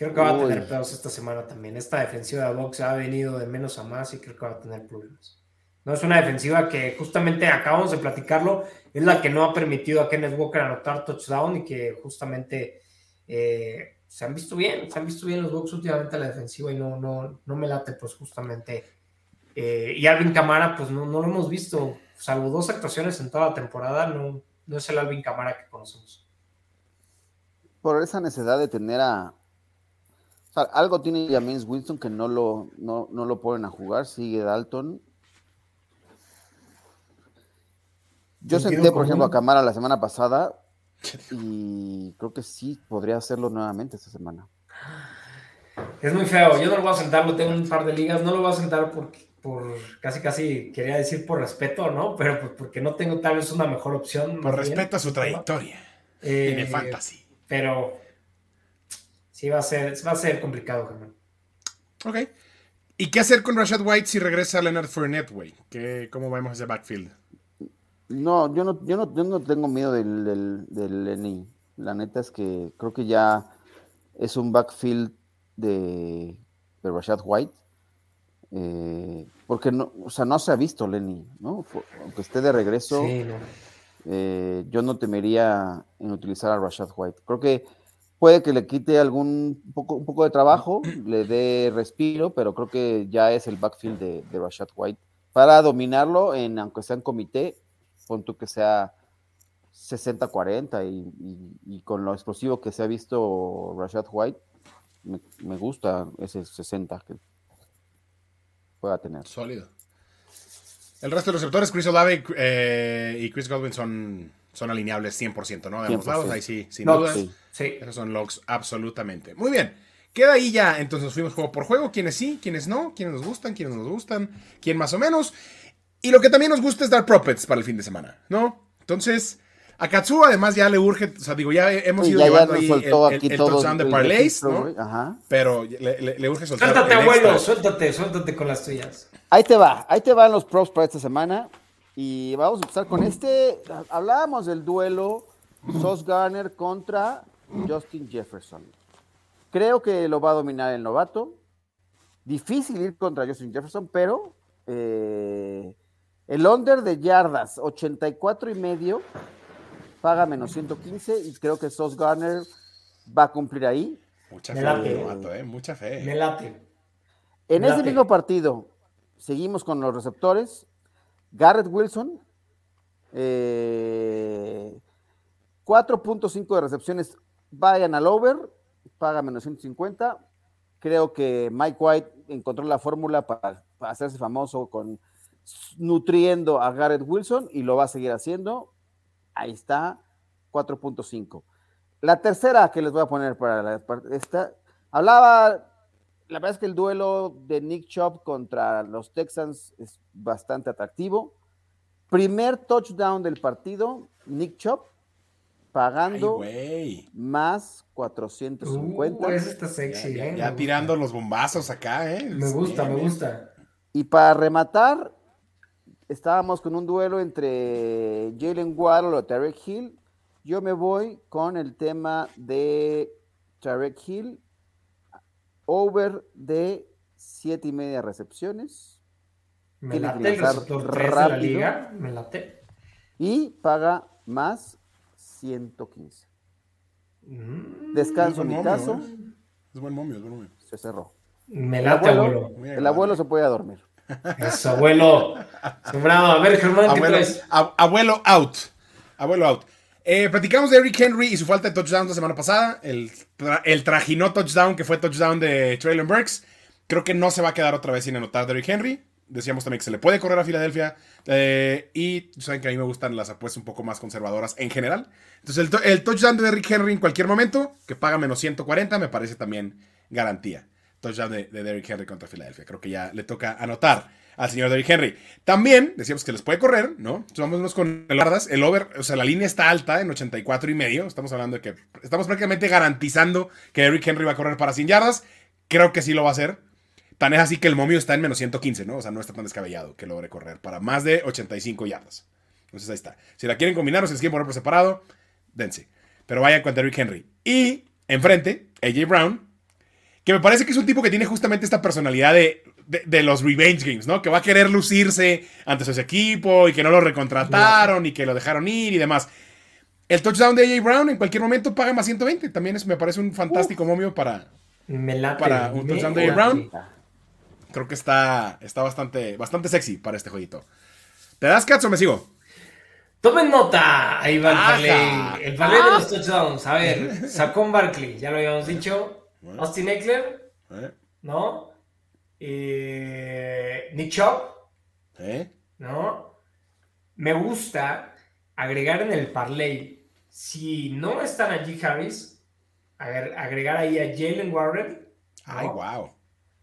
Creo que va a tener pedos esta semana también. Esta defensiva de Box ha venido de menos a más y creo que va a tener problemas. No es una defensiva que justamente acabamos de platicarlo, es la que no ha permitido a Kenneth Walker anotar touchdown y que justamente eh, se han visto bien, se han visto bien los Bucks últimamente la defensiva y no, no, no me late pues justamente. Eh, y Alvin Camara pues no, no, lo hemos visto, salvo dos actuaciones en toda la temporada, no, no es el Alvin Camara que conocemos. Por esa necesidad de tener a... algo tiene James Winston que no lo, no, no lo ponen a jugar, sigue Dalton Yo senté, por ejemplo, a Camara la semana pasada y creo que sí podría hacerlo nuevamente esta semana. Es muy feo. Yo no lo voy a sentar, lo tengo en un par de ligas. No lo voy a sentar por, por casi, casi, quería decir por respeto, ¿no? Pero pues porque no tengo tal vez una mejor opción. Por respeto a su trayectoria. Eh, de fantasy. Pero sí va a ser, va a ser complicado, Germán. Ok. ¿Y qué hacer con Rashad White si regresa Leonard Fournette, güey? ¿Cómo vemos ese backfield? No, yo no, yo no, yo no tengo miedo del, del, del Lenny. La neta es que creo que ya es un backfield de, de Rashad White. Eh, porque no, o sea, no se ha visto Lenny, ¿no? Aunque esté de regreso, eh, yo no temería en utilizar a Rashad White. Creo que puede que le quite algún poco, un poco de trabajo, le dé respiro, pero creo que ya es el backfield de, de Rashad White para dominarlo en aunque sea en comité pon tú que sea 60-40 y, con lo explosivo que se ha visto Rashad White, me, gusta ese 60 que pueda tener. Sólido. El resto de los receptores, Chris Olave eh, y Chris Godwin son, son alineables 100%, ¿no? De ambos lados, ahí sí, sin duda. Sí. Esos son logs, absolutamente. Muy bien. Queda ahí ya, entonces fuimos juego por juego, quiénes sí, quiénes no, quiénes nos gustan, quiénes nos gustan, quién más o menos. Y lo que también nos gusta es dar profits para el fin de semana, ¿no? Entonces, a Katsuo además ya le urge, o sea, digo, ya hemos ido llevando ahí el, el, touchdown de parlays, ¿no? Ajá. Pero le, le, urge soltar Suéltate, abuelo, suéltate, suéltate con las tuyas. Ahí te va, ahí te van los props para esta semana. Y vamos a empezar con este. Hablábamos del duelo Sos Garner contra Justin Jefferson. Creo que lo va a dominar el novato. Difícil ir contra Justin Jefferson, pero eh, el under de yardas, 84 y medio, paga menos 115 y creo que Sos Garner va a cumplir ahí. Mucha fe, ¿eh? mucha fe. Me late. En ese mismo partido, seguimos con los receptores. Garrett Wilson, 4.5 eh, de recepciones, vayan al over, paga menos 150. Creo que Mike White encontró la fórmula para hacerse famoso con nutriendo a Garrett Wilson y lo va a seguir haciendo. Ahí está, 4.5. La tercera que les voy a poner para esta, hablaba, la verdad es que el duelo de Nick Chubb contra los Texans es bastante atractivo. Primer touchdown del partido, Nick Chubb pagando más 450. Uh, está sexy, ya, ¿eh? tirando los bombazos acá, ¿eh? Me gusta, me gusta. Y para rematar, estábamos con un duelo entre Jalen Waddle o Tarek Hill Yo me voy con el tema de Tarek Hill, over de siete y media recepciones. Me Tiene late el lanzar receptor 3 de la rápido. liga. Me late. Y paga más 115. Mm, Descanso Es mi caso. ¿eh? Es buen momio, es buen momio. Se cerró. Me El late, abuelo, abuelo. Muy el abuelo se puede dormir. Eso, abuelo. Sembrado. A ver, Germán, ¿qué Abuelo, traes? ab- abuelo out. Abuelo out. Eh, platicamos de Eric Henry y su falta de touchdown la semana pasada. El, tra- el trajinó touchdown que fue touchdown de Traylon Burks. Creo que no se va a quedar otra vez sin anotar de Eric Henry. Decíamos también que se le puede correr a Filadelfia. eh, y saben que a mí me gustan las apuestas un poco más conservadoras en general. Entonces, el, to- el touchdown de Eric Henry en cualquier momento, que paga menos 140, me parece también garantía. Touchdown de, de Derrick Henry contra Filadelfia. Creo que ya le toca anotar al señor Derrick Henry. También decíamos que les puede correr, ¿no? Vámonos con el yardas. El over, o sea, la línea está alta en 84 y medio. Estamos hablando de que estamos prácticamente garantizando que Derrick Henry va a correr para 100 yardas. Creo que sí lo va a hacer. Tan es así que el momio está en menos 115, ¿no? O sea, no está tan descabellado que logre correr para más de 85 yardas. Entonces ahí está. Si la quieren combinar o si les quieren poner por separado, dense. Pero vayan con Derrick Henry. Y enfrente, AJ Brown, que me parece que es un tipo que tiene justamente esta personalidad de, de, de los revenge games, ¿no? Que va a querer lucirse ante su equipo y que no lo recontrataron y que lo dejaron ir y demás. El touchdown de AJ Brown en cualquier momento paga más 120. También es, me parece un fantástico momio para. Para un touchdown de late. Brown. Creo que está, está bastante, bastante sexy para este jueguito. ¿Te das cats o me sigo? Tomen nota. Ahí va el parlay. El parlay de los touchdowns. A ver, Sacón Barkley, ya lo habíamos dicho. Bueno. Austin Eckler, ¿Eh? ¿no? Eh, Nick Chubb, ¿Eh? ¿no? Me gusta agregar en el parlay, si no están allí Harris, agre- agregar ahí a Jalen Warren. ¿no? Ay, wow.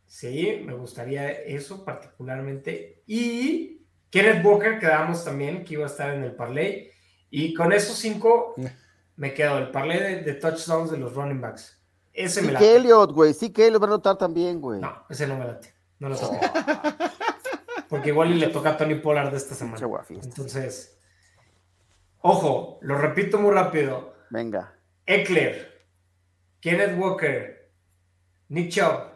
Sí, me gustaría eso particularmente. Y Kenneth Walker, quedamos también que iba a estar en el parlay. Y con esos cinco me quedo el parlay de, de touchdowns de los running backs. Ese me Sí, late. que Elliot, güey. Sí, que Elliot va a anotar también, güey. No, ese no me late. No lo toco. Porque igual y le toca a Tony Pollard de esta semana. Guafiesta. Entonces, ojo, lo repito muy rápido. Venga. Eckler, Kenneth Walker, Nick Chubb,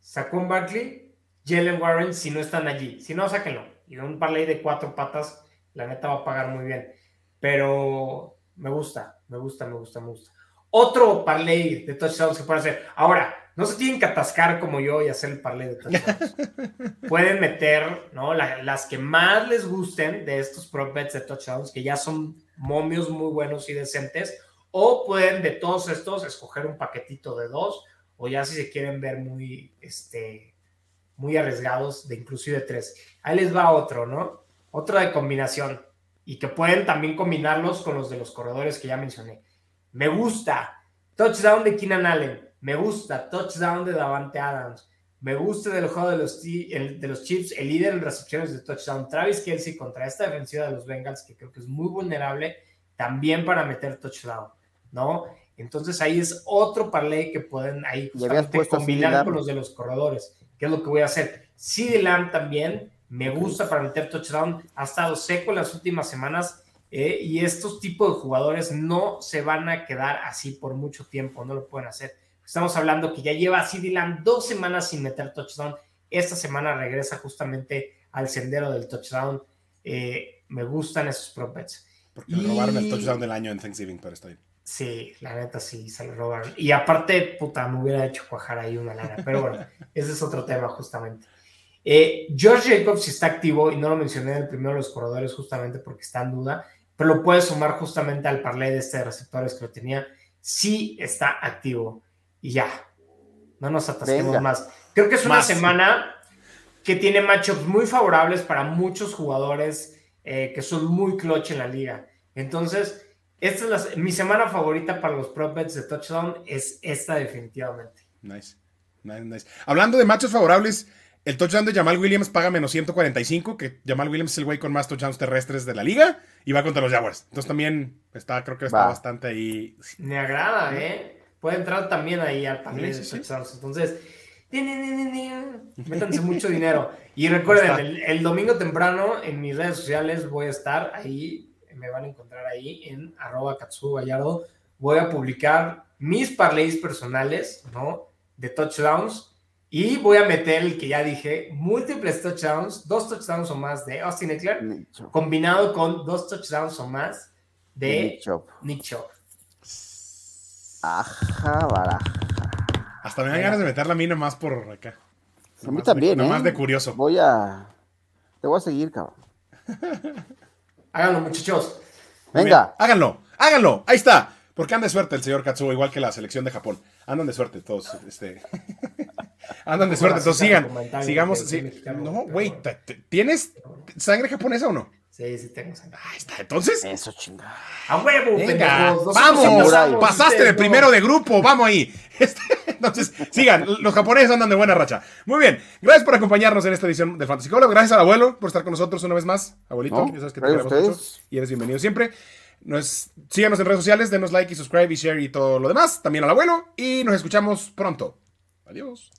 Saquon Barkley, Jalen Warren, si no están allí. Si no, sáquenlo. Y un parlay de cuatro patas, la neta va a pagar muy bien. Pero me gusta, me gusta, me gusta, me gusta. Otro parlay de touchdowns que pueden hacer. Ahora, no se tienen que atascar como yo y hacer el parlay de touchdowns. pueden meter, ¿no? La- las que más les gusten de estos prop bets de touchdowns, que ya son momios muy buenos y decentes, o pueden de todos estos escoger un paquetito de dos, o ya si se quieren ver muy, este, muy arriesgados, de inclusive tres. Ahí les va otro, ¿no? Otro de combinación, y que pueden también combinarlos con los de los corredores que ya mencioné. Me gusta. Touchdown de Keenan Allen, me gusta. Touchdown de Davante Adams, me gusta del juego de los, de los Chiefs, el líder en recepciones de touchdown, Travis Kelsey contra esta defensiva de los Bengals, que creo que es muy vulnerable, también para meter touchdown, ¿no? Entonces ahí es otro parlay que pueden ahí justamente combinar con los de los corredores, que es lo que voy a hacer. CeeDee Lamb también me gusta para meter touchdown, ha estado seco en las últimas semanas eh, y estos tipos de jugadores no se van a quedar así por mucho tiempo, no lo pueden hacer. Estamos hablando que ya lleva Lamb dos semanas sin meter touchdown. Esta semana regresa justamente al sendero del touchdown. Eh, me gustan esos prop bets. Porque le robaron el Y- touchdown del año en Thanksgiving, pero está bien. Sí, la neta sí, se lo robaron. Y aparte, puta, me hubiera hecho cuajar ahí una lana. Pero bueno, ese es otro tema justamente. Eh, George Jacobs está activo y no lo mencioné en el primero de los corredores justamente porque está en duda, pero lo puedes sumar justamente al parlay de este de receptores que lo tenía. Sí está activo. Y ya, no nos atasquemos Venga. más. Creo que es una Más. semana que tiene matchups muy favorables para muchos jugadores eh, que son muy clutch en la liga. Entonces, esta es la- mi semana favorita para los prop bets de touchdown, es esta definitivamente. Nice. Nice, nice. Hablando de machos favorables, el touchdown de Jamal Williams paga menos 145, que Jamal Williams es el güey con más touchdowns terrestres de la liga y va contra los Jaguars. Entonces también está, creo que está Va. bastante ahí. Me agrada, ¿eh? Puede entrar también ahí al panel Sí, de sí. touchdowns. Entonces, métanse mucho dinero. Y recuerden, el, el domingo temprano en mis redes sociales voy a estar ahí me van a encontrar ahí en arroba Katsuo Gallardo. Voy a publicar mis parlays personales, ¿no? De touchdowns. Y voy a meter el que ya dije, múltiples touchdowns, dos touchdowns o más de Austin Eckler, combinado con dos touchdowns o más de Nick Chubb. Ajá, baraja. Hasta me dan ganas de meterla a mí nomás por acá. A mí también, de, ¿eh? Nomás de curioso. Voy a. Te voy a seguir, cabrón. Háganlo, muchachos. Venga. bien. Háganlo, háganlo. Ahí está. Porque anda de suerte el señor Katsuo, igual que la selección de Japón. Andan de suerte todos. Este. andan de suerte. Entonces sigan. Sigamos. sí. No, güey. ¿Tienes sangre japonesa o no? Sí, sí, tengo sangre. Ahí está. Entonces. Eso, chingada. ¡A huevo, Venga, vamos, pasaste de primero de grupo, vamos ahí. Este, entonces, sigan, los japoneses andan de buena racha. Muy bien, gracias por acompañarnos en esta edición del Fantasy Colo. Gracias al abuelo por estar con nosotros una vez más. Abuelito, No, ya sabes que te mucho y eres bienvenido siempre. Nos, síganos en redes sociales, denos like y subscribe y share y todo lo demás. También al abuelo y nos escuchamos pronto. Adiós.